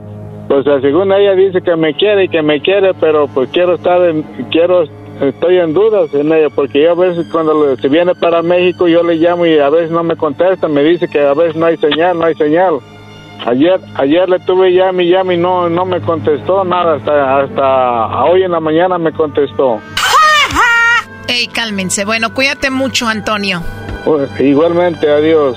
Pues según ella dice que me quiere y que me quiere, pero pues quiero estar en, quiero, estoy en dudas en ella porque yo a veces cuando se viene para México yo le llamo y a veces no me contesta, me dice que a veces no hay señal, no hay señal. Ayer, ayer le tuve llame y llame y no, no me contestó nada, hasta, hasta hoy en la mañana me contestó. Ey, cálmense. Bueno, cuídate mucho, Antonio. Pues, igualmente, adiós.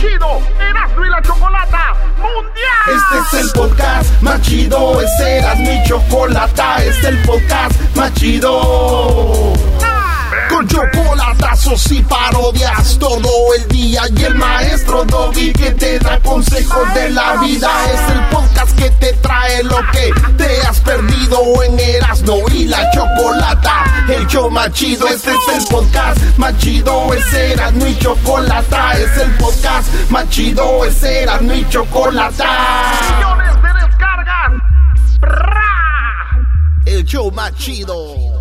chido Erasmo y la Chocolata Mundial. Este es el podcast más chido, este era mi chocolata, este es el podcast más chido. Con chocolatazos y parodias todo el día y el maestro Doggy que te da consejos de la vida es el podcast que te trae lo que te has perdido en Erasmo y la Chocolata. El show más chido, este es el podcast más chido, ese era mi chocolata, es el podcast más chido, ese era mi chocolata. Millones de descargas. El show más chido.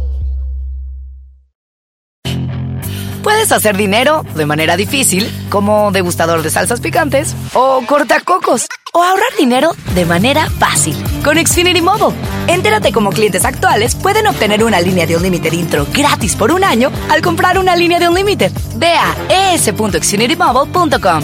puedes hacer dinero de manera difícil, como degustador de salsas picantes, o cortacocos, o ahorrar dinero de manera fácil con Xfinity Mobile. Entérate cómo clientes actuales pueden obtener una línea de un límite intro gratis por un año al comprar una línea de un límite. Ve a es.xfinitymobile.com.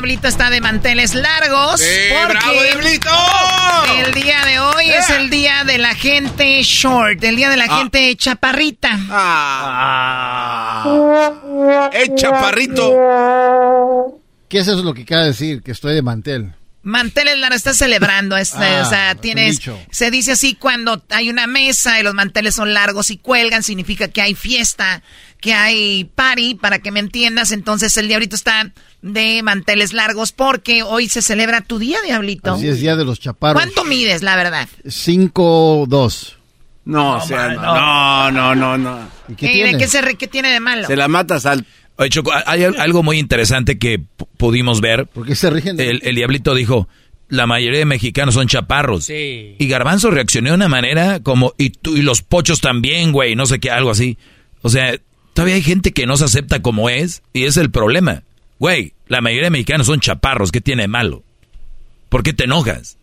Diablito está de manteles largos. Sí, porque bravo, Diablito. El día de hoy es el día de la gente short, el día de la Ah. gente chaparrita. Ah. ¡Eh, chaparrito! ¿Qué es eso lo que quiere decir? Que estoy de mantel. Manteles largos, estás celebrando. es- Ah, o sea, tienes. dicho. Se dice así cuando hay una mesa y los manteles son largos y cuelgan, significa que hay fiesta, que hay party, para que me entiendas. Entonces el diablito está de manteles largos porque hoy se celebra tu día, diablito. Así es, día de los chaparros. ¿Cuánto mides, la verdad? 5-2. No, o sea, no, no, no, no. ¿Y qué Eh, tiene? ¿De qué, se, re- qué tiene de malo? Se la matas al... Oye, Choco, hay al- algo muy interesante que pudimos ver. ¿Por qué se rigen? de- El, el diablito dijo, la mayoría de mexicanos son chaparros. Sí. Y Garbanzo reaccionó de una manera como, y tú y los pochos también, güey, no sé qué, algo así. O sea, todavía hay gente que no se acepta como es, y es el problema. Güey, la mayoría de mexicanos son chaparros, ¿qué tiene de malo? ¿Por qué te enojas?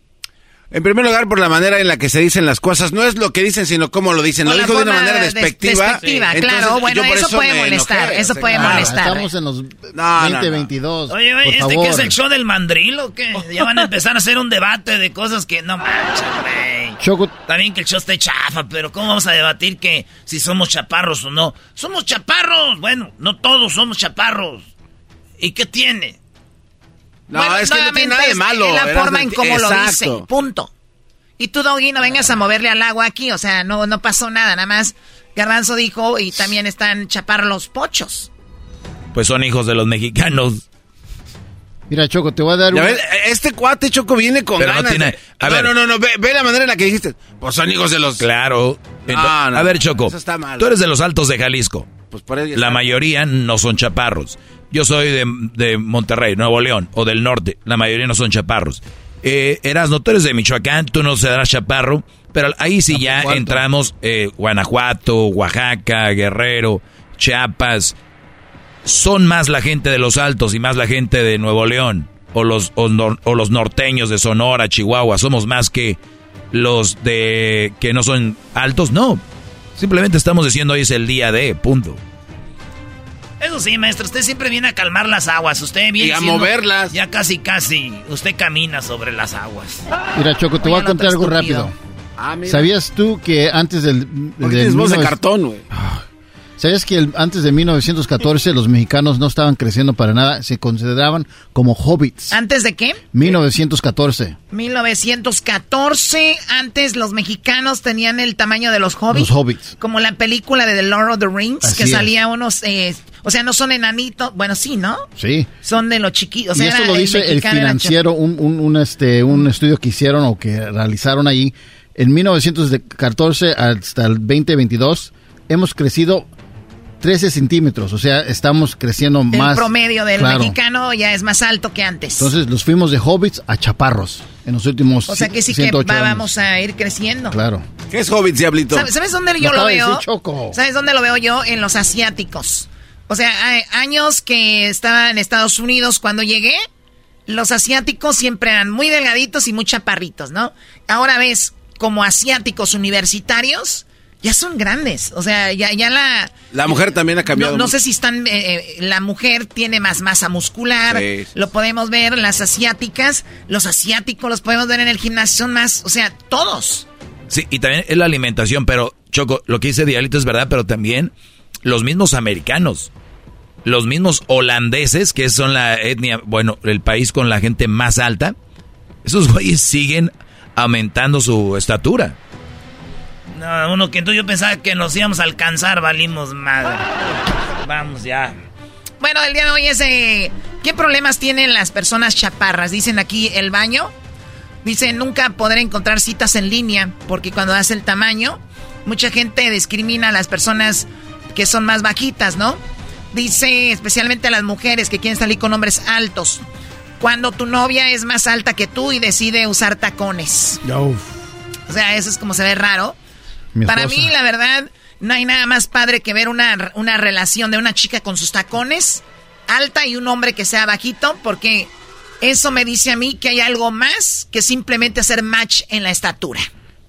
En primer lugar, por la manera en la que se dicen las cosas. No es lo que dicen, sino cómo lo dicen. Lo dijo de una manera des- despectiva. despectiva, Entonces, claro. Bueno, eso puede molestar, enojé. eso puede claro. molestar. Estamos en los No, no, 2022. Oye, oye, ¿este favor. qué es el show del mandril o qué? Ya van a empezar a hacer un debate de cosas que no manches, güey. Choco, Está bien que el show esté chafa, pero ¿cómo vamos a debatir que si somos chaparros o no? ¡Somos chaparros! Bueno, no todos somos chaparros. ¿Y qué tiene? No, Bueno, es que no tiene nada de malo. Es la forma en cómo lo dice. Exacto. Punto. Y tú, Doggy, no vengas a moverle al agua aquí. O sea, no, no pasó nada. Nada más Garbanzo dijo y también están chaparros los pochos. Pues son hijos de los mexicanos. mira, Choco, te voy a dar una- ves, este cuate Choco viene con Pero no ganas. tiene- de- a no, ver. no, no, no, ve, ve la manera en la que dijiste. Pues son hijos de los... Claro. No, no, a ver, Choco, eso está mal. tú eres de los altos de Jalisco. Pues por ahí La mayoría no son chaparros. Yo soy de, de Monterrey, Nuevo León, o del norte. La mayoría no son chaparros. Eh, Erasno, tú eres de Michoacán, tú no serás chaparro. Pero ahí sí ya entramos eh, Guanajuato, Oaxaca, Guerrero, Chiapas. Son más la gente de los altos y más la gente de Nuevo León. O los, o, nor- o los norteños de Sonora, Chihuahua. Somos más que los de que no son altos. No. Simplemente estamos diciendo hoy es el día de, punto. Eso sí, maestro, usted siempre viene a calmar las aguas. Usted viene Y a siendo- moverlas. Ya casi, casi. Usted camina sobre las aguas. Mira, Choco, te voy a contar algo estúpido. rápido. Ah, mira. ¿Sabías tú que antes del... ¿Por qué del tienes voz de 19 cartón, güey? ¿Sabías que el- antes de 1914 los mexicanos no estaban creciendo para nada? Se consideraban como hobbits. ¿Antes de qué? 1914. 1914. Antes los mexicanos tenían el tamaño de los hobbits. Los hobbits. Como la película de The Lord of the Rings, Así que es. salía unos... eh, o sea, no son enanitos. Bueno, sí, ¿no? Sí. Son de los chiquitos. O sea, y esto lo dice el era financiero, un, un, un, este, un estudio que hicieron o que realizaron allí. En 1914 hasta el 2022 hemos crecido 13 centímetros, o sea, estamos creciendo El más. promedio del Claro. mexicano ya es más alto que antes. Entonces los fuimos de hobbits a chaparros en los últimos o sea que sí que 108 va- años. vamos a ir creciendo. Claro. ¿Qué es Hobbit, Diablito? ¿Sabes, sabes dónde Lo yo lo veo? Choco. ¿Sabes dónde lo veo yo? En los asiáticos. O sea, hay años que estaba en Estados Unidos cuando llegué, los asiáticos siempre eran muy delgaditos y muy chaparritos, ¿no? Ahora ves, como asiáticos universitarios, ya son grandes. O sea, ya, ya la... La mujer también ha cambiado. No, sé si están... eh, eh, la mujer tiene más masa muscular. Sí, sí. Lo podemos ver, las asiáticas. Los asiáticos los podemos ver en el gimnasio. Son más... O sea, todos. Sí, y también es la alimentación, pero Choco, lo que dice Dialito es verdad, pero también los mismos americanos, los mismos holandeses, que son la etnia, bueno, el país con la gente más alta, esos güeyes siguen aumentando su estatura. No, uno que entonces yo pensaba que nos íbamos a alcanzar, valimos madre. Vamos ya. Bueno, el día de hoy es... eh, ¿Qué problemas tienen las personas chaparras? Dicen aquí el baño. Dicen nunca poder encontrar citas en línea porque cuando das el tamaño mucha gente discrimina a las personas que son más bajitas, ¿no? Dice especialmente a las mujeres que quieren salir con hombres altos. Cuando tu novia es más alta que tú y decide usar tacones. O sea, eso es como se ve raro. Para mí, la verdad, no hay nada más padre que ver una, una relación de una chica con sus tacones alta y un hombre que sea bajito, porque eso me dice a mí que hay algo más que simplemente hacer match en la estatura.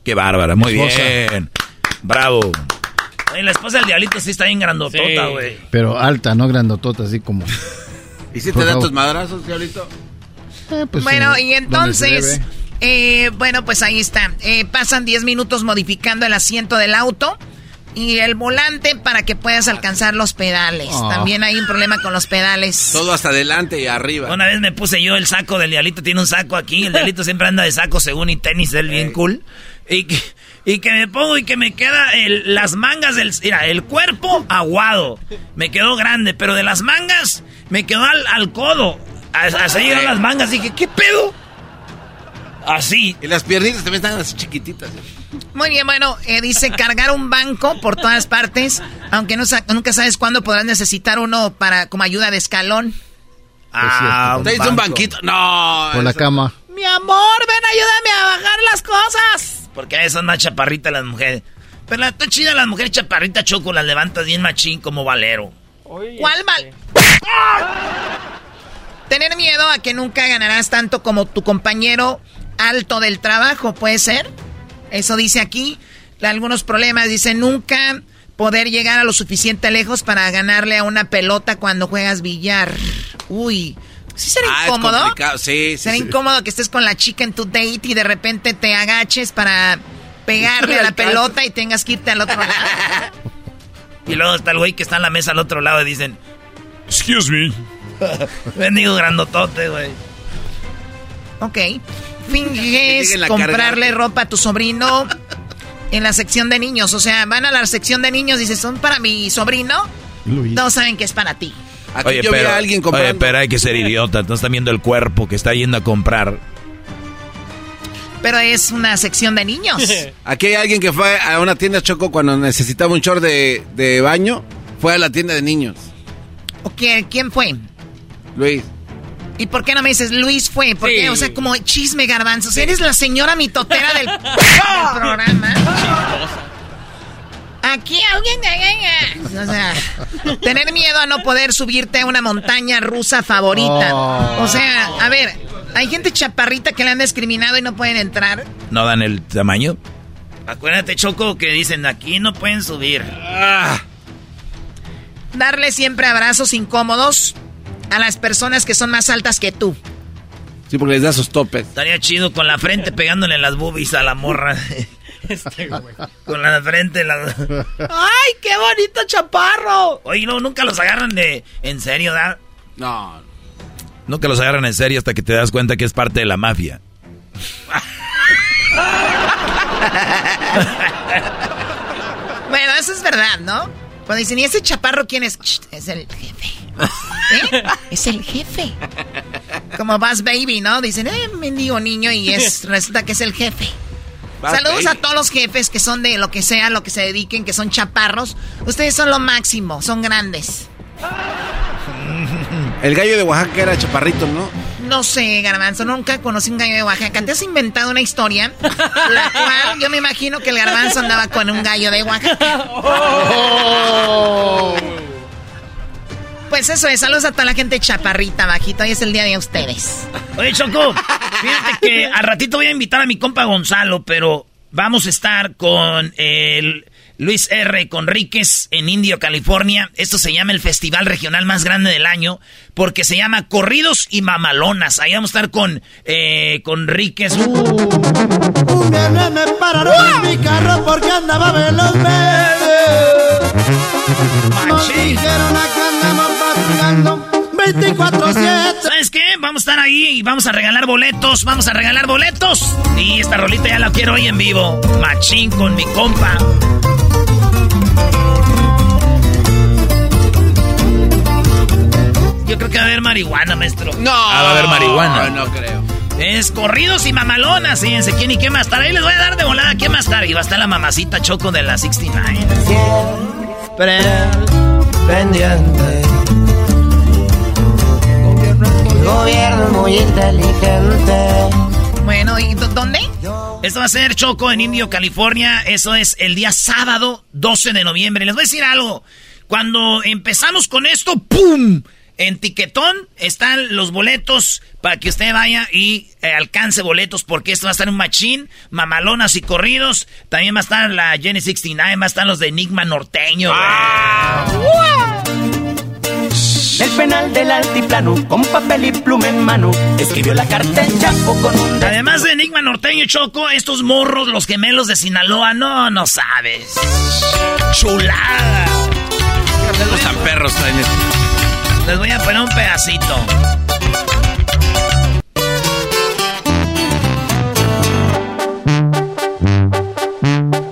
Qué bárbara, muy bien. Bravo. la esposa del diablito sí está bien grandotota, güey. Pero alta, no grandotota, así como... ¿Y si te dan tus madrazos, diablito? Eh, pues, bueno, y entonces... Eh, bueno, pues ahí está. Eh, pasan 10 minutos modificando el asiento del auto y el volante para que puedas alcanzar los pedales. Ah. También hay un problema con los pedales. Todo hasta adelante y arriba. Una vez me puse yo el saco del dialito, tiene un saco aquí, el dialito siempre anda de saco según y tenis, él bien cool. Y que, y que me pongo y que me queda las mangas del... Mira, el cuerpo aguado, me quedó grande, pero de las mangas me quedó al, codo. Así llegan las mangas, dije, ¿qué pedo? Así. Y las piernitas también están así chiquititas. Muy bien, bueno, eh, dice cargar un banco por todas partes, aunque no, nunca sabes cuándo podrás necesitar uno para como ayuda de escalón. Ah, un, un banquito. No. Por la cama. Mi amor, ven, ayúdame a bajar las cosas. Porque a eso anda chaparrita las mujeres. Pero está chida las mujeres chaparrita choco, las levantas bien machín como valero. ¿Cuál mal? Tener miedo a que nunca ganarás tanto como tu compañero alto del trabajo, ¿puede ser? Eso dice aquí. Algunos problemas, dice nunca poder llegar a lo suficiente lejos para ganarle a una pelota cuando juegas billar. Uy, ¿sí será ah, incómodo? Sí, sí, Será incómodo que estés con la chica en tu date y de repente te agaches para pegarle a la pelota y tengas que irte al otro lado. y luego está el güey que está en la mesa al otro lado y dicen, Excuse me. Bendigo grandotote, güey. Ok finges comprarle ropa a tu sobrino en la sección de niños. O sea, van a la sección de niños y dicen, ¿son para mi sobrino? No saben que es para ti. oye, pero, alguien oye, pero hay que ser idiota. No están viendo el cuerpo que está yendo a comprar. Pero es una sección de niños. Aquí hay alguien que fue a una tienda Choco cuando necesitaba un short de, de baño. Fue a la tienda de niños. ¿O ¿Quién fue? Luis. ¿Y por qué no me dices Luis fue? Porque, o sea, como chisme garbanzos. Eres la señora mitotera del, programa. Aquí alguien... O sea, tener miedo a no poder subirte a una montaña rusa favorita. O sea, a ver, hay gente chaparrita que le han discriminado y no pueden entrar. ¿No dan el tamaño? Acuérdate, Choco, que dicen aquí no pueden subir. Darle siempre abrazos incómodos a las personas que son más altas que tú. Sí, porque les da sus topes. Estaría chido con la frente pegándole las boobies a la morra. Este, con la frente. La... ¡Ay, qué bonito chaparro! Oye, no, nunca los agarran de... ¿En serio, da? No. Nunca los agarran en serio hasta que te das cuenta que es parte de la mafia. bueno, eso es verdad, ¿no? Cuando dicen, ¿y ese chaparro quién es? Es el jefe. ¿Eh? Es el jefe. Como Bass Baby, ¿no? Dicen, eh, mendigo niño, y es, resulta que es el jefe. Saludos a todos los jefes que son de lo que sea, lo que se dediquen, que son chaparros. Ustedes son lo máximo, son grandes. El gallo de Oaxaca era chaparrito, ¿no? No sé, Garbanzo, nunca conocí un gallo de Oaxaca. ¿Te has inventado una historia? La cual yo me imagino que el Garbanzo andaba con un gallo de Oaxaca. Oh. Pues eso es, saludos a toda la gente chaparrita, bajito. Hoy es el día de ustedes. Oye, Choco, fíjate que al ratito voy a invitar a mi compa Gonzalo, pero vamos a estar con el Luis R. Conríquez en Indio, California. Esto se llama el festival regional más grande del año porque se llama Corridos y Mamalonas. Ahí vamos a estar con eh, Conríquez. Uh. Un viernes me pararon en mi carro porque andaba veloz, Nos dijeron acá andamos 24-7. ¿Sabes qué? Vamos a estar ahí y vamos a regalar boletos. Vamos a regalar boletos. Y esta rolita ya la quiero hoy en vivo. Machín con mi compa. Yo creo que va a haber marihuana, maestro. No. Ah, va a haber marihuana. No, no creo. Es corridos y mamalonas, fíjense quién y qué más estar. Ahí les voy a dar de volada quién más estar. Y va a estar la mamacita Choco de la 69. Siempre pendiente. Gobierno muy inteligente. Bueno, ¿y dónde? Esto va a ser Choco en Indio, California. Eso es el día sábado 12 de noviembre. Les voy a decir algo. Cuando empezamos con esto, ¡pum! En Tiquetón están los boletos para que usted vaya y eh, alcance boletos porque esto va a estar un machín, mamalonas y corridos. También va a estar la Jenny 69, va a estar los de Enigma Norteño. El penal del altiplano, con papel y pluma en mano, escribió la carta en Chapo con un... Además de Enigma Norteño y Choco, estos morros, los gemelos de Sinaloa, no, no sabes. Chulada. Los tan perros traen esto. Les voy a poner un pedacito.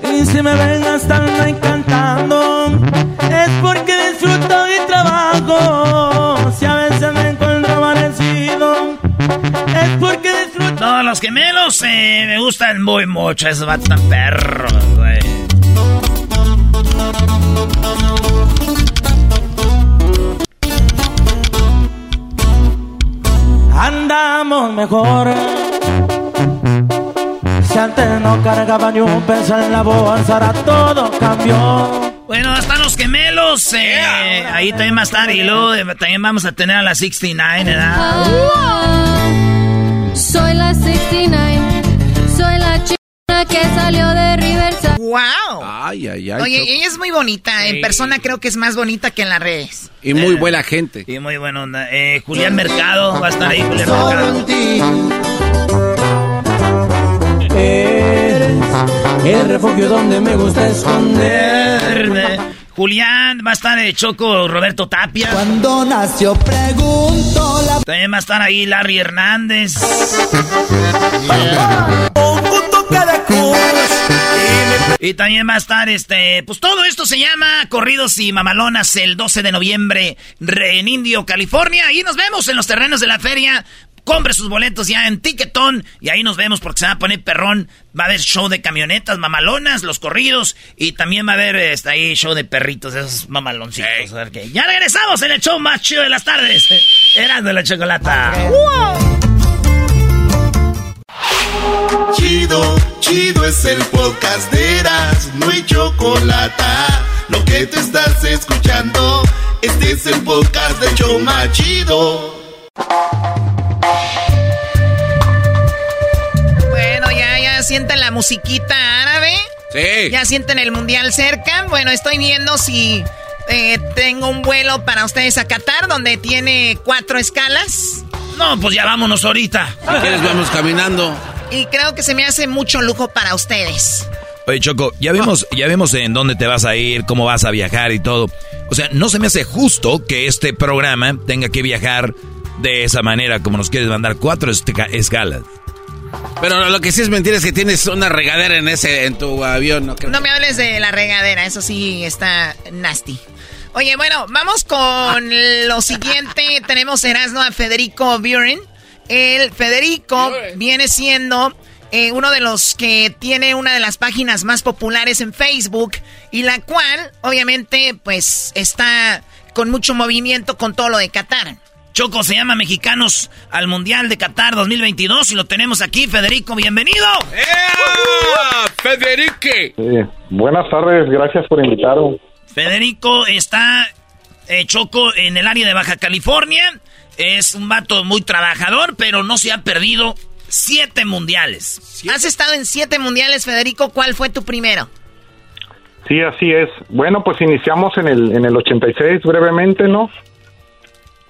Y si me ven estando y cantando, es porque disfruto mi trabajo. No, los gemelos eh, me gustan muy mucho. Esos vatos tan perros, güey. Andamos mejor. Si antes no cargaba ni un peso en la bolsa, ahora todo cambió. Bueno, están los gemelos. eh, ahí también va a estar. Y luego eh, también vamos a tener a la 69, ¿verdad? Soy la 69, soy la chica que salió de Riverside. ¡Wow! Ay, ay, ay. Oye, Choco. ella es muy bonita. En persona creo que es más bonita que en las redes. Y muy buena gente. Y muy buena onda. Eh, Julián Mercado va a estar ahí, Julián Mercado. Eres el refugio donde me gusta esconder. Julián va a estar de Choco Roberto Tapia. Cuando nació pregunto la... También va a estar ahí Larry Hernández. Y también va a estar este. Pues todo esto se llama Corridos y Mamalonas el 12 de noviembre re- en Indio, California. Y nos vemos en los terrenos de la feria. Compre sus boletos ya en Ticketón. Y ahí nos vemos porque se va a poner perrón. Va a haber show de camionetas, mamalonas, los corridos. Y también va a haber este, ahí show de perritos, esos mamaloncitos. A ver qué. Ya regresamos en el show más chido de las tardes. Eran de la chocolata. Chido, chido es el podcast de Eras, no hay chocolate. Lo que te estás escuchando, este es el podcast de Choma Chido. Sienten la musiquita árabe. Sí. Ya sienten el mundial cerca. Bueno, estoy viendo si eh, tengo un vuelo para ustedes a Qatar, donde tiene cuatro escalas. No, pues ya vámonos ahorita. Si quieres, vamos caminando. Y creo que se me hace mucho lujo para ustedes. Oye, Choco, ya vemos, ya vemos en dónde te vas a ir, cómo vas a viajar y todo. O sea, no se me hace justo que este programa tenga que viajar de esa manera, como nos quieres mandar cuatro esca- escalas. Pero lo que sí es mentira es que tienes una regadera en ese, en tu avión. No, creo. No me hables de la regadera, eso sí está nasty. Oye, bueno, vamos con lo siguiente. Tenemos Erasmo a Federico Buren. El Federico viene siendo eh, uno de los que tiene una de las páginas más populares en Facebook y la cual, obviamente, pues está con mucho movimiento con todo lo de Qatar. Choco se llama Mexicanos al Mundial de Qatar 2022 y lo tenemos aquí. Federico, bienvenido. ¡Federique! buenas tardes, gracias por invitarme. Federico está eh, Choco en el área de Baja California. Es un vato muy trabajador, pero no se ha perdido siete mundiales. Has estado en siete mundiales, Federico. ¿Cuál fue tu primero? Sí, así es. Bueno, pues iniciamos en el, en el 86 brevemente, ¿no?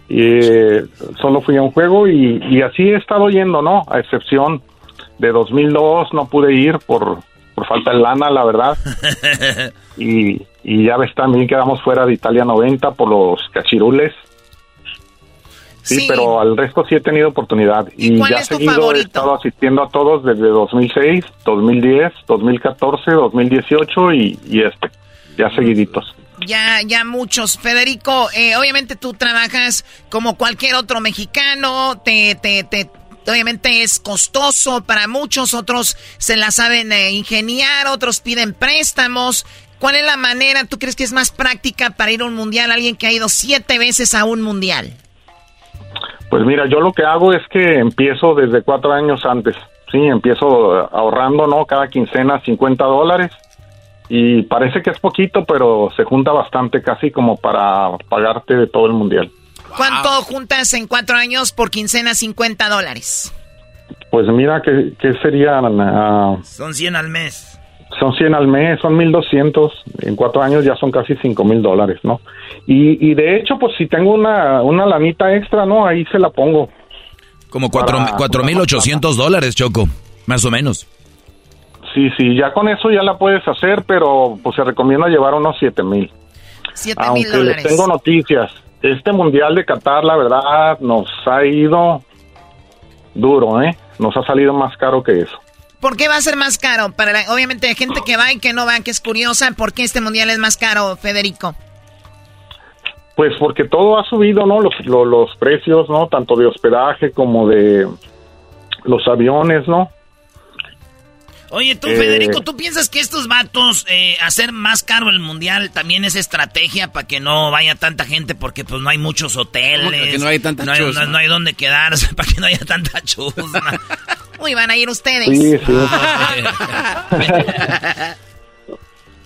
Y eh, solo fui a un juego y, y así he estado yendo, ¿no? A excepción de 2002 no pude ir por, por falta de lana, la verdad. Y, y ya ves, también quedamos fuera de Italia 90 por los cachirules. Sí, Sí. pero al resto sí he tenido oportunidad. Y, cuál ya es tu seguido he estado asistiendo a todos desde 2006, 2010, 2014, 2018 y, y este, ya seguiditos. Ya, ya muchos. Federico, eh, obviamente tú trabajas como cualquier otro mexicano, te, te, te, obviamente es costoso para muchos, otros se la saben eh, ingeniar, otros piden préstamos. ¿Cuál es la manera, tú crees que es más práctica para ir a un mundial? Alguien que ha ido siete veces a un mundial. Pues mira, yo lo que hago es que empiezo desde cuatro años antes. Sí, empiezo ahorrando, ¿no? Cada quincena 50 dólares. Y parece que es poquito, pero se junta bastante, casi como para pagarte de todo el mundial. ¿Cuánto juntas en cuatro años por quincena 50 dólares? Pues mira, ¿qué, qué serían? ah, Son 100 al mes. son 100 al mes, son 1200. En cuatro años ya son casi 5 mil dólares, ¿no? Y, y de hecho, pues si tengo una, una lanita extra, ¿no? Ahí se la pongo. Como cuatro- Para- 4.800 dólares, Choco, más o menos. Sí, sí, ya con eso ya la puedes hacer, pero pues se recomienda llevar unos 7 mil. 7 mil les dólares. tengo noticias. Este mundial de Qatar, la verdad, nos ha ido duro, ¿eh? Nos ha salido más caro que eso. ¿Por qué va a ser más caro? Para la- obviamente hay gente que va y que no va, que es curiosa. ¿Por qué este mundial es más caro, Federico? Pues porque todo ha subido, ¿no? Los, lo- los precios, ¿no? Tanto de hospedaje como de los aviones, ¿no? Oye, tú, Eh. Federico, ¿tú piensas que estos vatos, eh, hacer más caro el mundial, también es estrategia para que no vaya tanta gente? Porque pues no hay muchos hoteles. ¿Cómo que no hay tanta no hay, chusma? no- no hay dónde quedarse, para que no haya tanta chusma. Uy, van a ir ustedes. Sí, sí.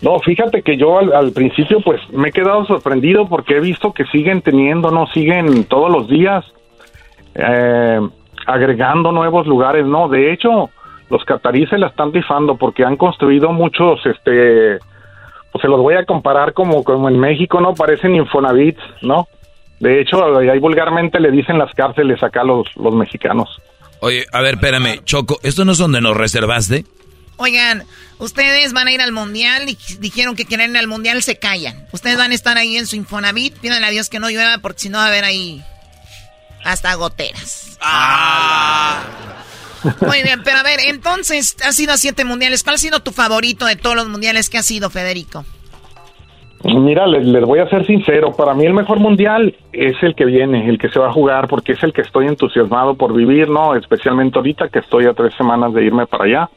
No, fíjate que yo al, al principio pues me he quedado sorprendido porque he visto que siguen teniendo, no siguen todos los días eh, agregando nuevos lugares, no. De hecho, los cataríes se la están rifando porque han construido muchos, este, pues se los voy a comparar como como en México, no parecen Infonavits, no. De hecho, ahí vulgarmente le dicen las cárceles acá a los los mexicanos. Oye, a ver, espérame, Choco, ¿esto no es donde nos reservaste? Oigan, ustedes van a ir al mundial y dijeron que quieren ir al mundial, se callan. Ustedes van a estar ahí en su Infonavit, pídanle a Dios que no llueva porque si no va a haber ahí hasta goteras. Muy bien, pero a ver, entonces, has ido a siete mundiales. ¿Cuál ha sido tu favorito de todos los mundiales que has ido, Federico? Mira, les, les voy a ser sincero, para mí el mejor mundial es el que viene, el que se va a jugar, porque es el que estoy entusiasmado por vivir, ¿no? Especialmente ahorita que estoy a tres semanas de irme para allá.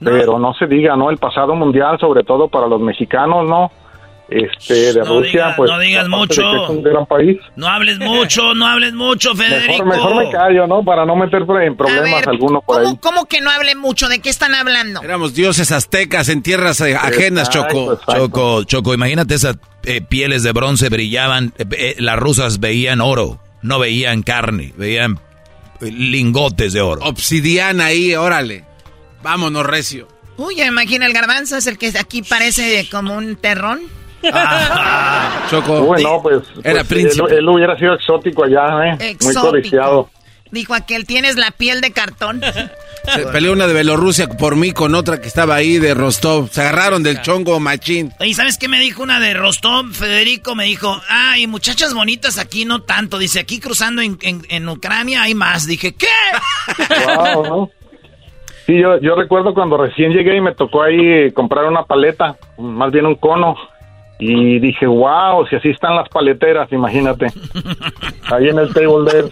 Pero no se diga, ¿no? El pasado mundial, sobre todo para los mexicanos, ¿no? Este, de No Rusia, diga- pues... no digas mucho. que es un gran país. No hables mucho, no hables mucho, Federico. Mejor, mejor me callo, ¿no? Para no meter en problemas alguno por ahí. ¿Cómo que no hable mucho? ¿De qué están hablando? Éramos dioses aztecas en tierras eh, ajenas, Choco. Choco, Choco, imagínate esas eh, pieles de bronce brillaban, eh, eh, las rusas veían oro, no veían carne, veían lingotes de oro. Obsidiana ahí, órale. Vámonos, recio. Uy, ya imagino el garbanzo, es el que aquí parece como un terrón. Choco. Bueno, pues, Era pues, príncipe. Él, él hubiera sido exótico allá, ¿eh? Muy codiciado. Dijo aquel, tienes la piel de cartón. Se peleó una de Bielorrusia por mí con otra que estaba ahí de Rostov. Se agarraron del chongo machín. Oye, ¿sabes qué me dijo una de Rostov? Federico me dijo, ay, muchachas bonitas aquí no tanto. Dice, aquí cruzando en, en- en Ucrania hay más. Dije, ¿qué? Wow, ¿no? Sí, yo, yo recuerdo cuando recién llegué y me tocó ahí comprar una paleta, más bien un cono. Y dije, wow, si así están las paleteras, imagínate. Ahí en el table there.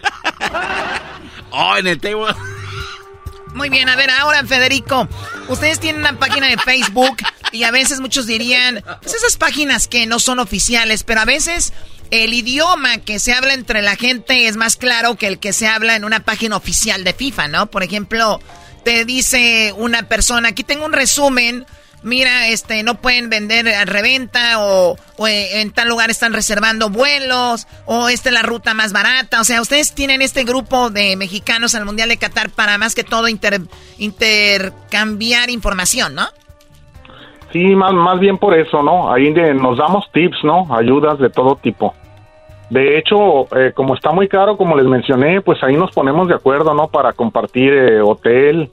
Oh, en el table. Muy bien, a ver, ahora Federico, ustedes tienen una página de Facebook y a veces muchos dirían, pues esas páginas que no son oficiales, pero a veces el idioma que se habla entre la gente es más claro que el que se habla en una página oficial de FIFA, ¿no? Por ejemplo, te dice una persona, aquí tengo un resumen, mira, este, no pueden vender a reventa o, en tal lugar están reservando vuelos o esta es la ruta más barata. O sea, ustedes tienen este grupo de mexicanos al Mundial de Qatar para más que todo inter- intercambiar información, ¿no? Sí, más, más bien por eso, ¿no? Ahí nos damos tips, ¿no? Ayudas de todo tipo. De hecho, eh, como está muy caro, como les mencioné, pues ahí nos ponemos de acuerdo, ¿no? Para compartir eh, hotel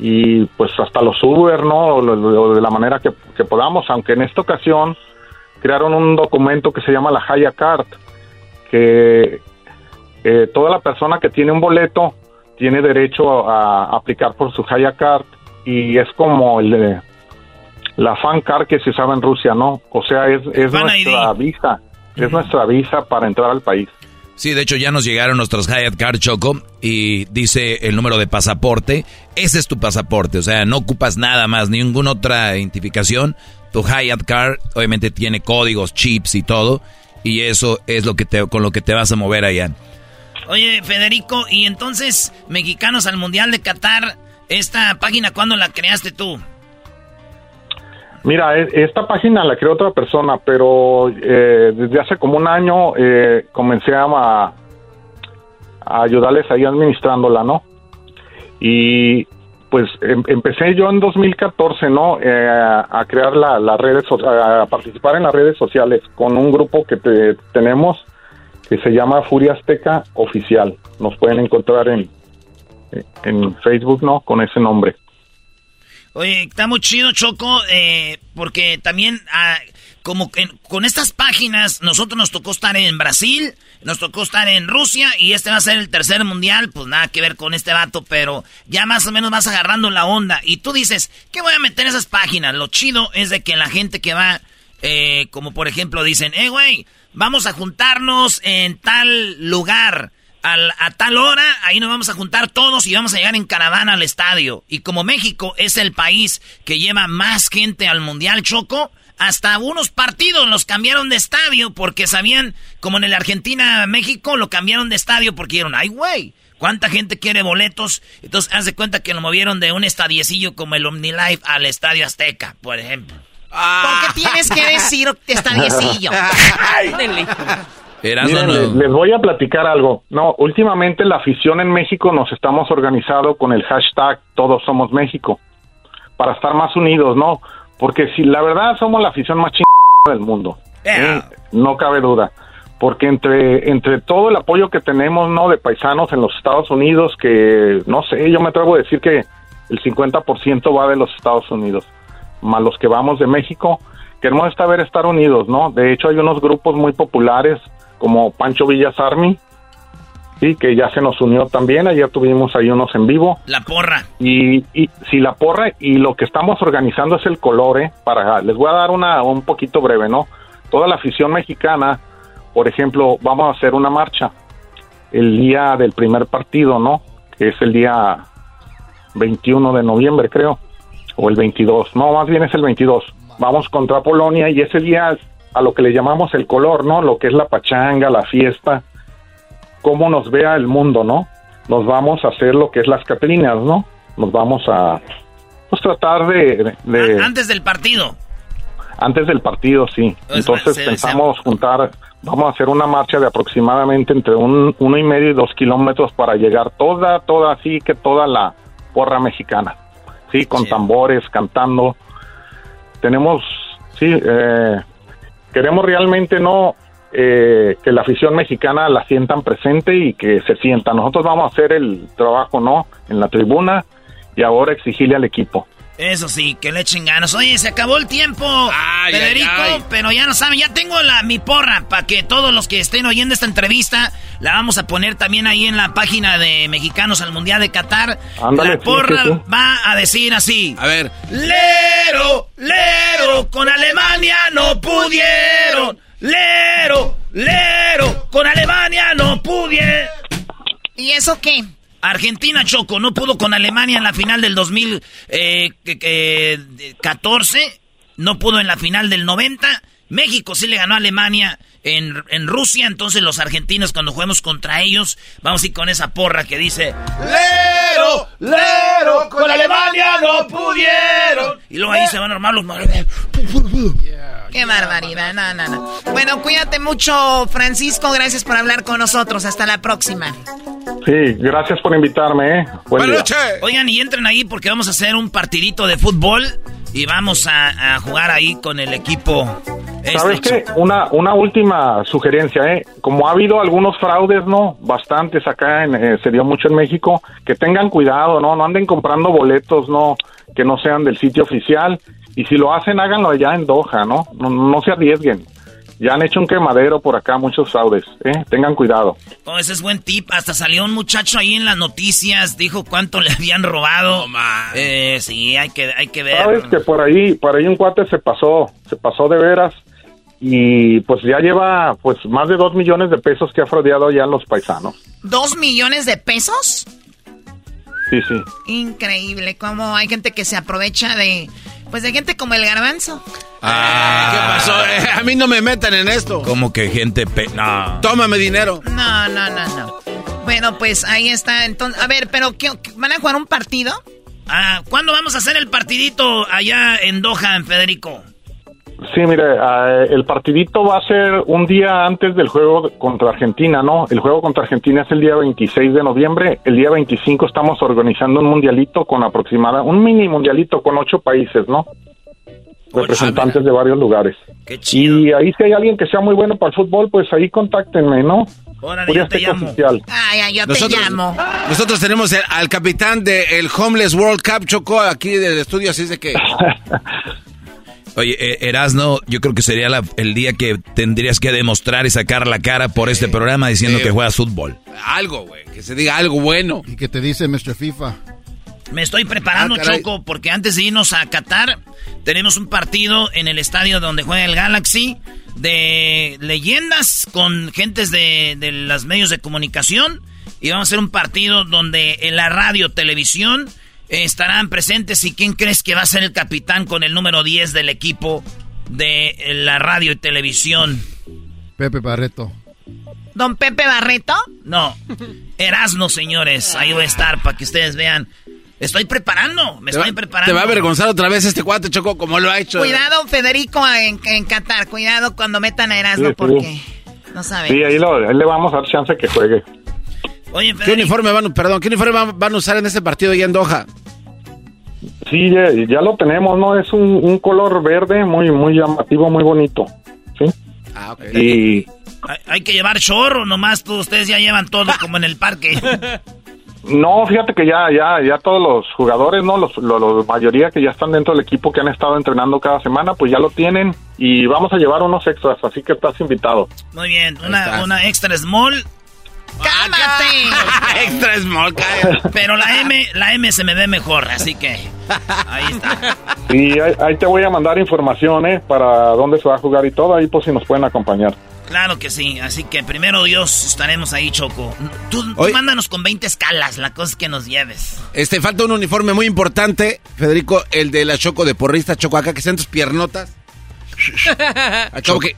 y pues hasta los Uber, ¿no? O de la manera que, que podamos, aunque en esta ocasión crearon un documento que se llama la Haya Card, que eh, toda la persona que tiene un boleto tiene derecho a, a aplicar por su Haya Card y es como el de la fan card que se usaba en Rusia, ¿no? O sea, es, es nuestra visa, es nuestra visa para entrar al país. Sí, de hecho ya nos llegaron nuestros Hyatt Card Choco y dice el número de pasaporte. Ese es tu pasaporte, o sea, no ocupas nada más, ninguna otra identificación. Tu Hyatt Card obviamente tiene códigos, chips y todo, y eso es lo que te, con lo que te vas a mover allá. Oye, Federico, y entonces, Mexicanos al Mundial de Qatar, esta página, ¿cuándo la creaste tú? Mira, e- esta página la creó otra persona, pero eh, desde hace como un año eh, comencé a, ayudarles ahí administrándola, ¿no? Y pues em- empecé yo en 2014, ¿no? Eh, a crear la- las redes, so- a participar en las redes sociales con un grupo que te- tenemos que se llama Furia Azteca Oficial. Nos pueden encontrar en, en Facebook, ¿no? Con ese nombre. Oye, está muy chido, Choco, eh, porque también, ah, como que con estas páginas, nosotros nos tocó estar en Brasil, nos tocó estar en Rusia, y este va a ser el tercer mundial, pues nada que ver con este vato, pero ya más o menos vas agarrando la onda. Y tú dices, ¿qué voy a meter en esas páginas? Lo chido es de que la gente que va, eh, como por ejemplo dicen, eh, güey, vamos a juntarnos en tal lugar al- a tal hora, ahí nos vamos a juntar todos y vamos a llegar en caravana al estadio. Y como México es el país que lleva más gente al Mundial Choco, hasta unos partidos los cambiaron de estadio porque sabían, como en el Argentina-México, lo cambiaron de estadio porque dijeron, ay güey, ¿cuánta gente quiere boletos? Entonces, haz de cuenta que lo movieron de un estadiecillo como el OmniLife al Estadio Azteca, por ejemplo. ¿Por qué tienes que decir estadiecillo? Miren, no. les, les voy a platicar algo. No, últimamente la afición en México nos estamos organizando con el hashtag Todos Somos México para estar más unidos, ¿no? Porque si la verdad somos la afición más chingada del mundo, no cabe duda. Porque entre entre todo el apoyo que tenemos, ¿no? De paisanos en los Estados Unidos, que no sé, yo me atrevo a decir que el 50% va de los Estados Unidos, más los que vamos de México, queremos esta ver estar unidos, ¿no? De hecho hay unos grupos muy populares como Pancho Villas Army, sí, que ya se nos unió también, ayer tuvimos ahí unos en vivo. La porra. Y, y si la porra y lo que estamos organizando es el color, ¿eh? Para, les voy a dar una un poquito breve, ¿no? Toda la afición mexicana, por ejemplo, vamos a hacer una marcha el día del primer partido, ¿no? Que es el día 21 de noviembre, creo, o el 22, no, más bien es el 22. Vamos contra Polonia y ese día a lo que le llamamos el color, ¿no? Lo que es la pachanga, la fiesta, cómo nos vea el mundo, ¿no? Nos vamos a hacer lo que es las Catrinas, ¿no? Nos vamos a, pues tratar de, de- Antes del partido. antes del partido, sí. Pues, Entonces se- pensamos juntar, vamos a hacer una marcha de aproximadamente entre un uno y medio y dos kilómetros para llegar toda, toda, así que toda la porra mexicana, sí, con tambores, cantando. Tenemos, sí, eh, queremos realmente no eh, que la afición mexicana la sientan presente y que se sienta. Nosotros vamos a hacer el trabajo, ¿no? En la tribuna y ahora exigirle al equipo. Eso sí, que le echen ganas. Oye, se acabó el tiempo, Federico, ay, ay. pero ya no saben, ya tengo la, mi porra para que todos los que estén oyendo esta entrevista la vamos a poner también ahí en la página de Mexicanos al Mundial de Qatar. Ándale, la sí, porra sí, sí. va a decir así. A ver. Lero, lero, con Alemania no pudieron. Lero, lero, con Alemania no pudieron. ¿Y eso qué? Argentina Choco no pudo con Alemania en la final del 2014, no pudo en la final del 90. México sí le ganó a Alemania en, en Rusia, entonces los argentinos cuando juguemos contra ellos vamos a ir con esa porra que dice Lero, lero, con Alemania no pudieron. y luego ahí se van a armar los madres. Qué barbaridad, no, no, no. Bueno, cuídate mucho, Francisco. Gracias por hablar con nosotros. Hasta la próxima. Sí, gracias por invitarme, ¿eh? Buen día. Oigan, y entren ahí porque vamos a hacer un partidito de fútbol y vamos a, a jugar ahí con el equipo. este, ¿Sabes qué? Una, una última sugerencia, ¿eh? Como ha habido algunos fraudes, ¿no? Bastantes acá, en, eh, se dio mucho en México, que tengan cuidado, ¿no? No anden comprando boletos, ¿no? Que no sean del sitio oficial. Y si lo hacen, háganlo allá en Doha, ¿no? No, no se arriesguen. Ya han hecho un quemadero por acá, muchos fraudes, ¿eh? Tengan cuidado. Oh, ese es buen tip. Hasta salió un muchacho ahí en las noticias, dijo cuánto le habían robado. eh, sí, hay que, hay que ver. Sabes que por ahí, por ahí un cuate se pasó, se pasó de veras y pues ya lleva pues más de dos millones de pesos que ha fraudeado ya los paisanos. ¿Dos millones de pesos? Sí, sí. Increíble, como hay gente que se aprovecha de, pues de gente como el garbanzo. Ah, ¿qué pasó? Eh, a mí no me metan en esto. Como que gente pe no. Tómame dinero. No, no, no, no. Bueno, pues ahí está. Entonces, a ver, pero ¿qué, ¿van a jugar un partido? Ah, ¿cuándo vamos a hacer el partidito allá en Doha, en Federico? Sí, mire, eh, el partidito va a ser un día antes del juego contra Argentina, ¿no? El juego contra Argentina es el día 26 de noviembre. El día 25 estamos organizando un mundialito con aproximada, un mini mundialito con ocho países, ¿no? Representantes de varios lugares. Qué chido. Y ahí si hay alguien que sea muy bueno para el fútbol, pues ahí contáctenme, ¿no? Órale, yo te llamo. Oficial. Ay, ay, yo Nosotros- te llamo. Nosotros tenemos el- al capitán del Homeless World Cup, Chocó, aquí del estudio, así es de que... Oye, eh, Erasno, yo creo que sería la- el día que tendrías que demostrar y sacar la cara por este programa diciendo sí. que juegas fútbol. Algo, güey, que se diga algo bueno. Y que te dice Mr. FIFA. Me estoy preparando, Ah. Choco, porque antes de irnos a Qatar, tenemos un partido en el estadio donde juega el Galaxy de leyendas con gentes de, de los medios de comunicación. Y vamos a hacer un partido donde en la radio, televisión, estarán presentes. ¿Y quién crees que va a ser el capitán con el número 10 del equipo de la radio y televisión? Pepe Barreto. ¿Don Pepe Barreto? No, Erasno, señores. Ahí voy a estar para que ustedes vean. Estoy preparando, me va, estoy preparando. te va a avergonzar otra vez este cuate, Chocó, como lo ha hecho. Cuidado, Federico, en, en Qatar. Cuidado cuando metan a Erasmo Sí, sí. porque no saben. Sí, ahí, lo- ahí le vamos a dar chance que juegue. Oye, ¿Qué uniforme van, perdón, qué uniforme van, van a usar en este partido allá en Doha? Sí, ya, ya lo tenemos, ¿no? Es un, un color verde muy, muy llamativo, muy bonito. ¿Sí? Ah, ok. Y Hay, hay que llevar chorro, nomás todos ustedes ya llevan todo como en el parque. no, fíjate que ya, ya, ya todos los jugadores, ¿no? Los, lo- lo- la mayoría que ya están dentro del equipo que han estado entrenando cada semana, pues ya lo tienen y vamos a llevar unos extras, así que estás invitado. Muy bien, una, una extra small, ¡Cálmate! Extra small, cállate. pero la M, la M se me ve mejor, así que ahí está. Y ahí, ahí te voy a mandar información, ¿eh? Para dónde se va a jugar y todo, ahí pues si nos pueden acompañar. Claro que sí, así que primero Dios estaremos ahí, Choco. Tú, mándanos con 20 escalas, la cosa es que nos lleves. Este, falta un uniforme muy importante, Federico, el de la Choco de porrista, Choco, acá que sean tus piernotas. Acabo que...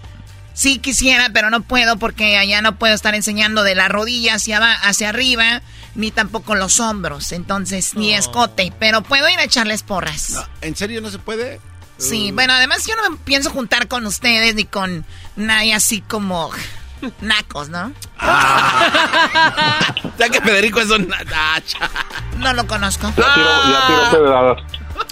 Sí quisiera, pero no puedo porque allá no puedo estar enseñando de la rodilla hacia, hacia arriba, ni tampoco los hombros, entonces, ni escote, pero puedo ir a echarles porras. ¿En serio no se puede? Sí, bueno, además yo no me pienso juntar con ustedes ni con nadie así como nacos, ¿no? Ya que Federico es un... Ah, No lo conozco. Ya tiro, ya tiro pedradas.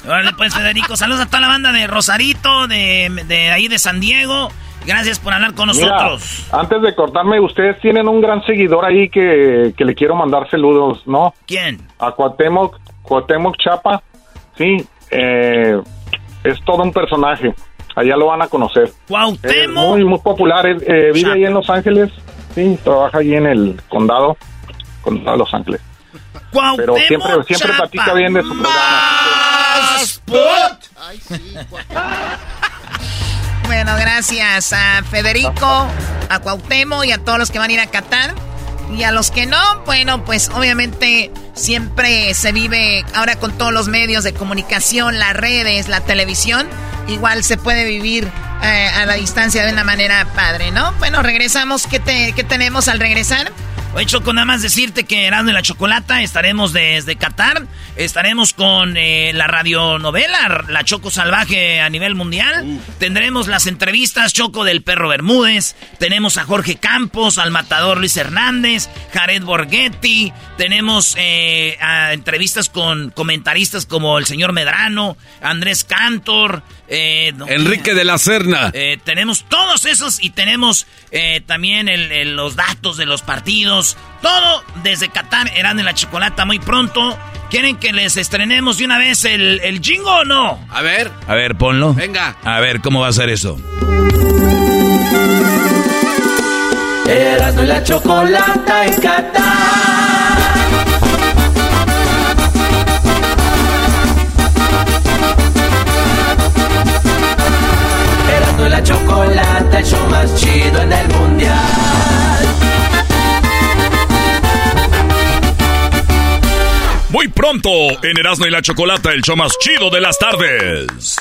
Órale, pues, Federico, saludos a toda la banda de Rosarito, de, de ahí de San Diego. Gracias por hablar con Mira, nosotros. antes de cortarme, ustedes tienen un gran seguidor ahí que, que le quiero mandar saludos, ¿no? ¿Quién? A Cuauhtémoc, Cuauhtémoc Chapa, sí, eh, es todo un personaje, allá lo van a conocer. Es Cuauhtémoc. muy, muy popular, eh, vive Chapa. ahí en Los Ángeles, sí, trabaja ahí en el condado, condado de Los Ángeles. Pero Cuauhtémoc siempre, siempre Chapa. platica bien de su programa. Bueno, gracias a Federico, a Cuauhtémoc y a todos los que van a ir a Qatar. Y a los que no, bueno, pues obviamente siempre se vive ahora con todos los medios de comunicación, las redes, la televisión, igual se puede vivir eh, a la distancia de una manera padre, ¿no? Bueno, regresamos. ¿Qué, te, qué tenemos al regresar? Oye, Choco, nada más decirte que Erasmo y la Chocolata estaremos desde Qatar. Estaremos con eh, la radionovela, La Choco Salvaje a nivel mundial. Tendremos las entrevistas, Choco del Perro Bermúdez. Tenemos a Jorge Campos, al matador Luis Hernández, Jared Borghetti. Tenemos eh, a entrevistas con comentaristas como el señor Medrano, Andrés Cantor. eh, no, Enrique de la Serna. eh, tenemos todos esos y tenemos eh, también el- el- los datos de los partidos. Todo desde Qatar, Eran en la Chocolata muy pronto. ¿Quieren que les estrenemos de una vez el, el jingo o no? A ver, A ver, ponlo. Venga. A ver, ¿cómo va a ser eso? Erasmo y la chocolata en Qatar. la chocolata, el show más chido en el mundial. Muy pronto, en Erasmo y la Chocolata, el show más chido de las tardes.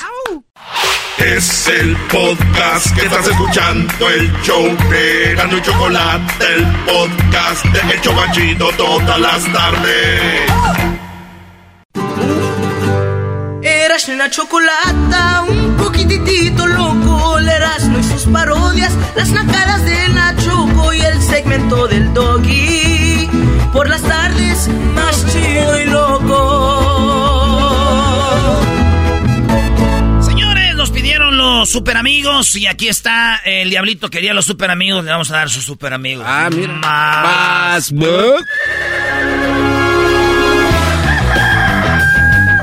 Es el podcast que estás escuchando, el show de Erasmo y Chocolata, el podcast de El Chocachito todas las tardes. Erasmo y la Chocolata, un poquitito loco el Erasmo y sus parodias, las nacadas de Nachoco y el segmento del doggy. Por las tardes, más chido y loco. Señores, nos pidieron los super amigos y aquí está el diablito quería los super amigos, le vamos a dar sus super amigos. Ah, mira. Más.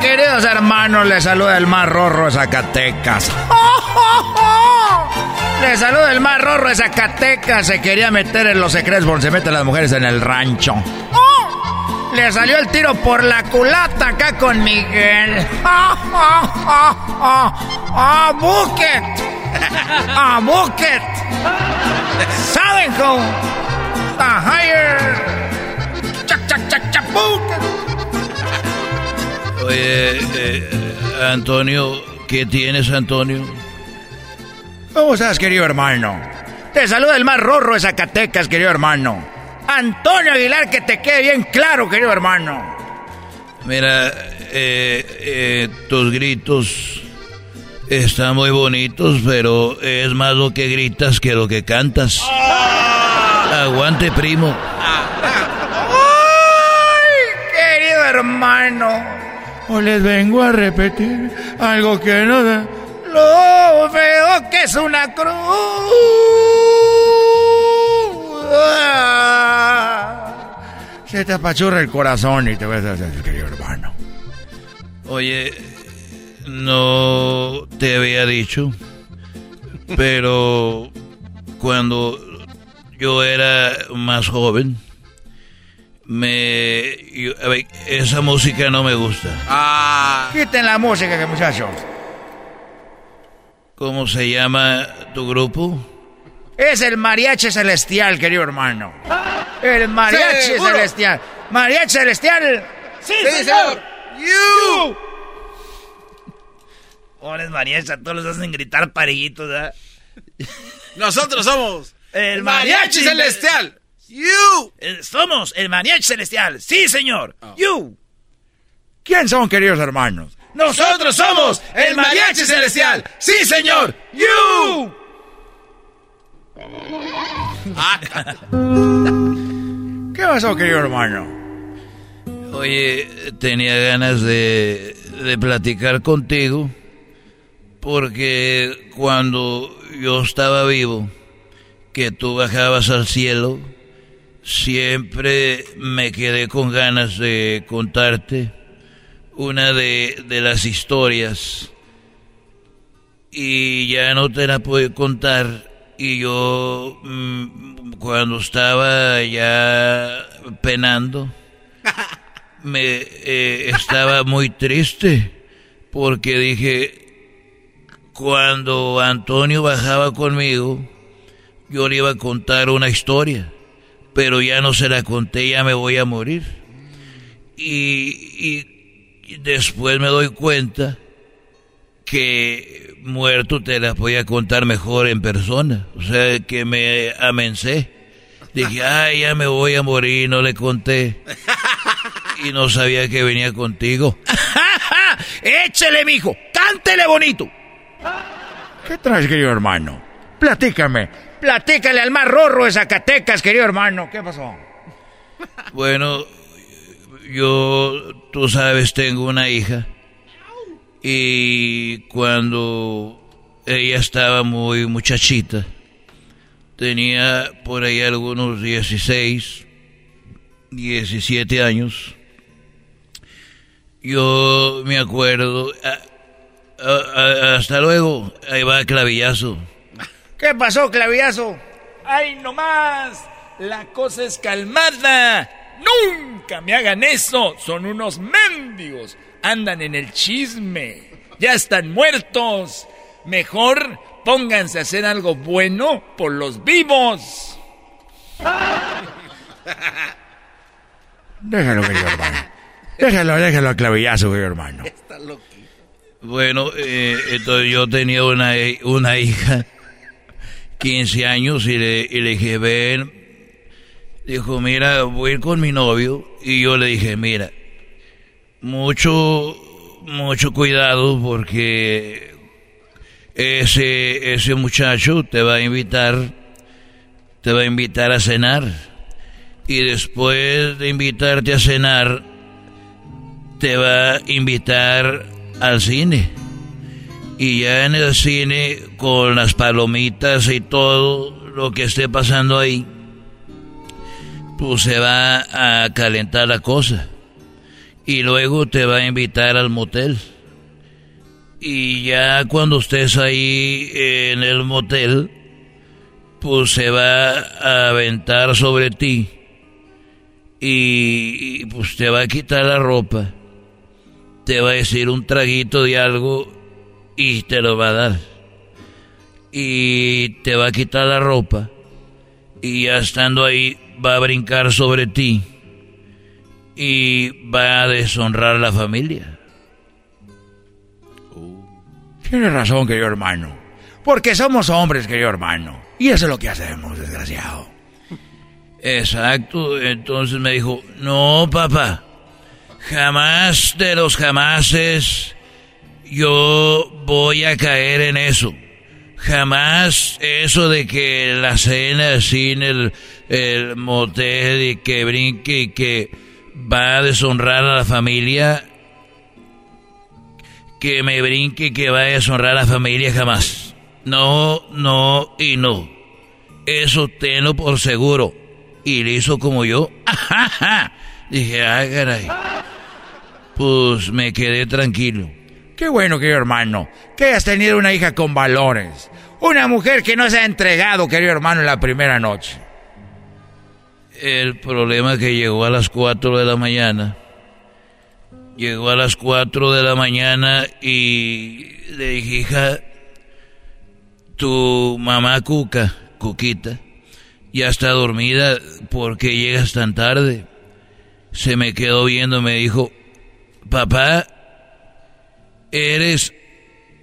Queridos hermanos, les saluda el más rorro de Zacatecas. Les saluda el más rorro de Zacatecas. Se quería meter en los secretos se meten las mujeres en el rancho. Le salió el tiro por la culata acá con Miguel. ¡Ah, Bucket! ¡Ah, Bucket! ¿Saben cómo? ¡Ah, higher! ¡Chac, chac, chac, chac, Bucket! Oye, eh, Antonio, ¿qué tienes, Antonio? ¿Cómo estás, querido hermano? Te saluda el más rorro de Zacatecas, querido hermano. Antonio Aguilar, que te quede bien claro, querido hermano. Mira, eh, eh, tus gritos están muy bonitos, pero es más lo que gritas que lo que cantas. Aguante, primo. ¡Ay, querido hermano! Hoy les vengo a repetir algo que no da. Lo veo que es una cruz. Se te apachurra el corazón y te vas a hacer, querido hermano. Oye, no te había dicho, pero cuando yo era más joven, me yo- a ver, esa música no me gusta. Ah. Quiten la música, que muchachos. ¿Cómo se llama tu grupo? Es el mariachi celestial, querido hermano. El mariachi ¿Seguro? celestial. Mariachi celestial. Sí, Sí, señor. señor. You. Pobres mariachis, a todos los hacen gritar parejitos, ¿verdad? Nosotros somos el Mariachi Celestial. You. somos el mariachi celestial. Sí, señor. You. ¿Quién son, queridos hermanos? Nosotros somos el mariachi celestial. Sí, señor. You. ¿Qué pasó, querido hermano? Oye, tenía ganas de, de platicar contigo porque cuando yo estaba vivo, que tú bajabas al cielo, siempre me quedé con ganas de contarte una de, de las historias. Y ya no te la puedo contar. Y yo mm, cuando estaba ya penando me eh, estaba muy triste porque dije cuando Antonio bajaba conmigo yo le iba a contar una historia pero ya no se la conté ya me voy a morir y, y después me doy cuenta que muerto te las voy a contar mejor en persona. O sea, que me amencé. Dije, ay, ya me voy a morir, no le conté. Y no sabía que venía contigo. Échele, mijo. Cántele bonito. ¿Qué traes, querido hermano? Platícame. Platícale al más rorro de Zacatecas, querido hermano. ¿Qué pasó? Bueno, yo, tú sabes, tengo una hija. Y cuando ella estaba muy muchachita, tenía por ahí algunos 16, 17 años. Yo me acuerdo. hasta luego. Ahí va clavillazo. ¿Qué pasó, clavillazo? ¡Ay, no más! La cosa es calmada. Nunca me hagan eso. Son unos mendigos. Andan en el chisme. Ya están muertos. Mejor pónganse a hacer algo bueno por los vivos. Déjalo, querido hermano. Déjalo, déjalo a clavillazo, querido hermano. Bueno, eh, entonces yo tenía una, una hija, 15 años, y le, y le dije, ven, dijo, mira, voy a ir con mi novio, y yo le dije, mira, mucho, mucho cuidado porque ese, ese muchacho te va a invitar, te va a invitar a cenar, y después de invitarte a cenar, te va a invitar al cine. Y ya en el cine, con las palomitas y todo lo que esté pasando ahí, pues se va a calentar la cosa. Y luego te va a invitar al motel. Y ya cuando estés ahí en el motel, pues se va a aventar sobre ti. Y, y pues te va a quitar la ropa te va a decir un traguito de algo y te lo va a dar. Y te va a quitar la ropa y ya estando ahí va a brincar sobre ti y va a deshonrar la familia. Tienes razón, querido hermano. Porque somos hombres, querido hermano. Y eso es lo que hacemos, desgraciado. Exacto. Entonces me dijo, no, papá. Jamás de los jamases yo voy a caer en eso. Jamás eso de que la cena sin el, el motel y que brinque y que va a deshonrar a la familia. Que me brinque y que va a deshonrar a la familia jamás. No, no y no. Eso tenlo por seguro. Y le hizo como yo. Dije, ay, caray. Pues me quedé tranquilo. Qué bueno, querido hermano, que hayas tenido una hija con valores. Una mujer que no se ha entregado, querido hermano, en la primera noche. El problema es que llegó a las 4 de la mañana. Llegó a las 4 de la mañana y le dije, hija, tu mamá Cuca, Cuquita, ya está dormida porque llegas tan tarde se me quedó viendo, me dijo, papá, eres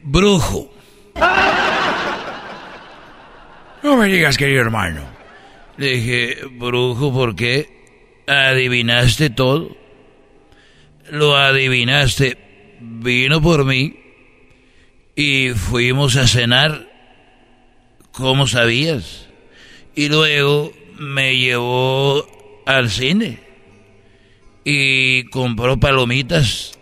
brujo. No me digas, querido hermano. Le dije, brujo, ¿por qué? ¿Adivinaste todo? Lo adivinaste. Vino por mí y fuimos a cenar. ¿Cómo sabías? Y luego me llevó al cine y compró palomitas.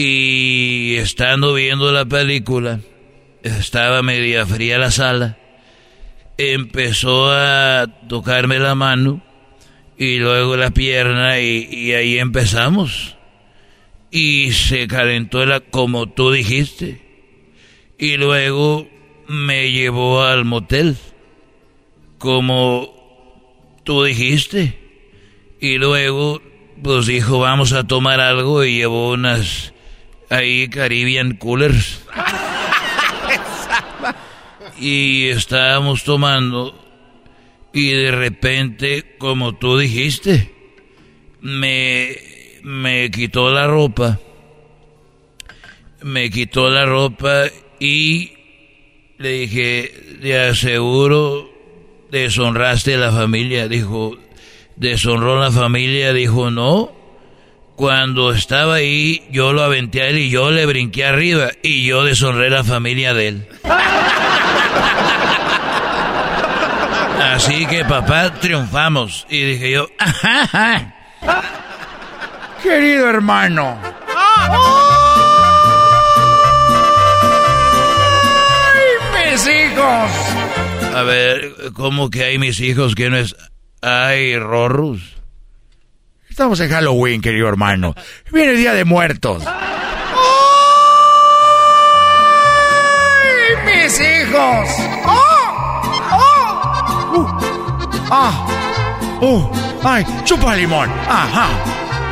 Y estando viendo la película, estaba media fría la sala, empezó a tocarme la mano y luego la pierna y, ahí empezamos. Y se calentó la, como tú dijiste. Y luego me llevó al motel, como tú dijiste. Y luego pues dijo, vamos a tomar algo y llevó unas ahí Caribbean Coolers. y estábamos tomando y de repente, como tú dijiste, me, me quitó la ropa. Me quitó la ropa y le dije, de aseguro deshonraste a la familia. Dijo, deshonró la familia, dijo no. Cuando estaba ahí, yo lo aventé a él y yo le brinqué arriba y yo deshonré la familia de él. Así que papá, triunfamos. Y dije yo, Querido hermano. ¡Ay, mis hijos! A ver, ¿cómo que hay mis hijos que no es... Ay, Rorrus. Estamos en Halloween, querido hermano. Viene el Día de Muertos. ¡Ay, mis hijos! ¡Oh! ¡Oh! ah. Uh, ay, chupa limón. Ajá.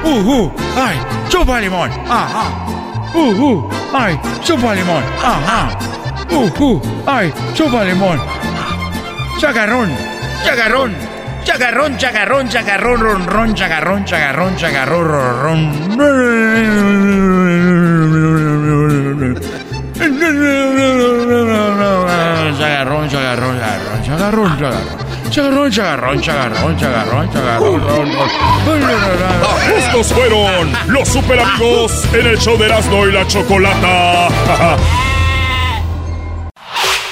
Uh, uh, ay, chupa limón. Ajá. Uh, uh, ay, chupa limón. Ajá. Uh, uh, ay, chupa limón. Chagarrón, chagarrón, chagarrón, chagarrón, chagarrón, ron, ron, chagarrón, chagarrón, chagarrón, ron, Chagarrón, chagarrón, chagarrón, chagarrón, chagarrón. Chagarrón, chagarrón, chagarrón, chagarrón, chagarrón. Estos fueron los super amigos en el show de Erasmo y la Chocolata.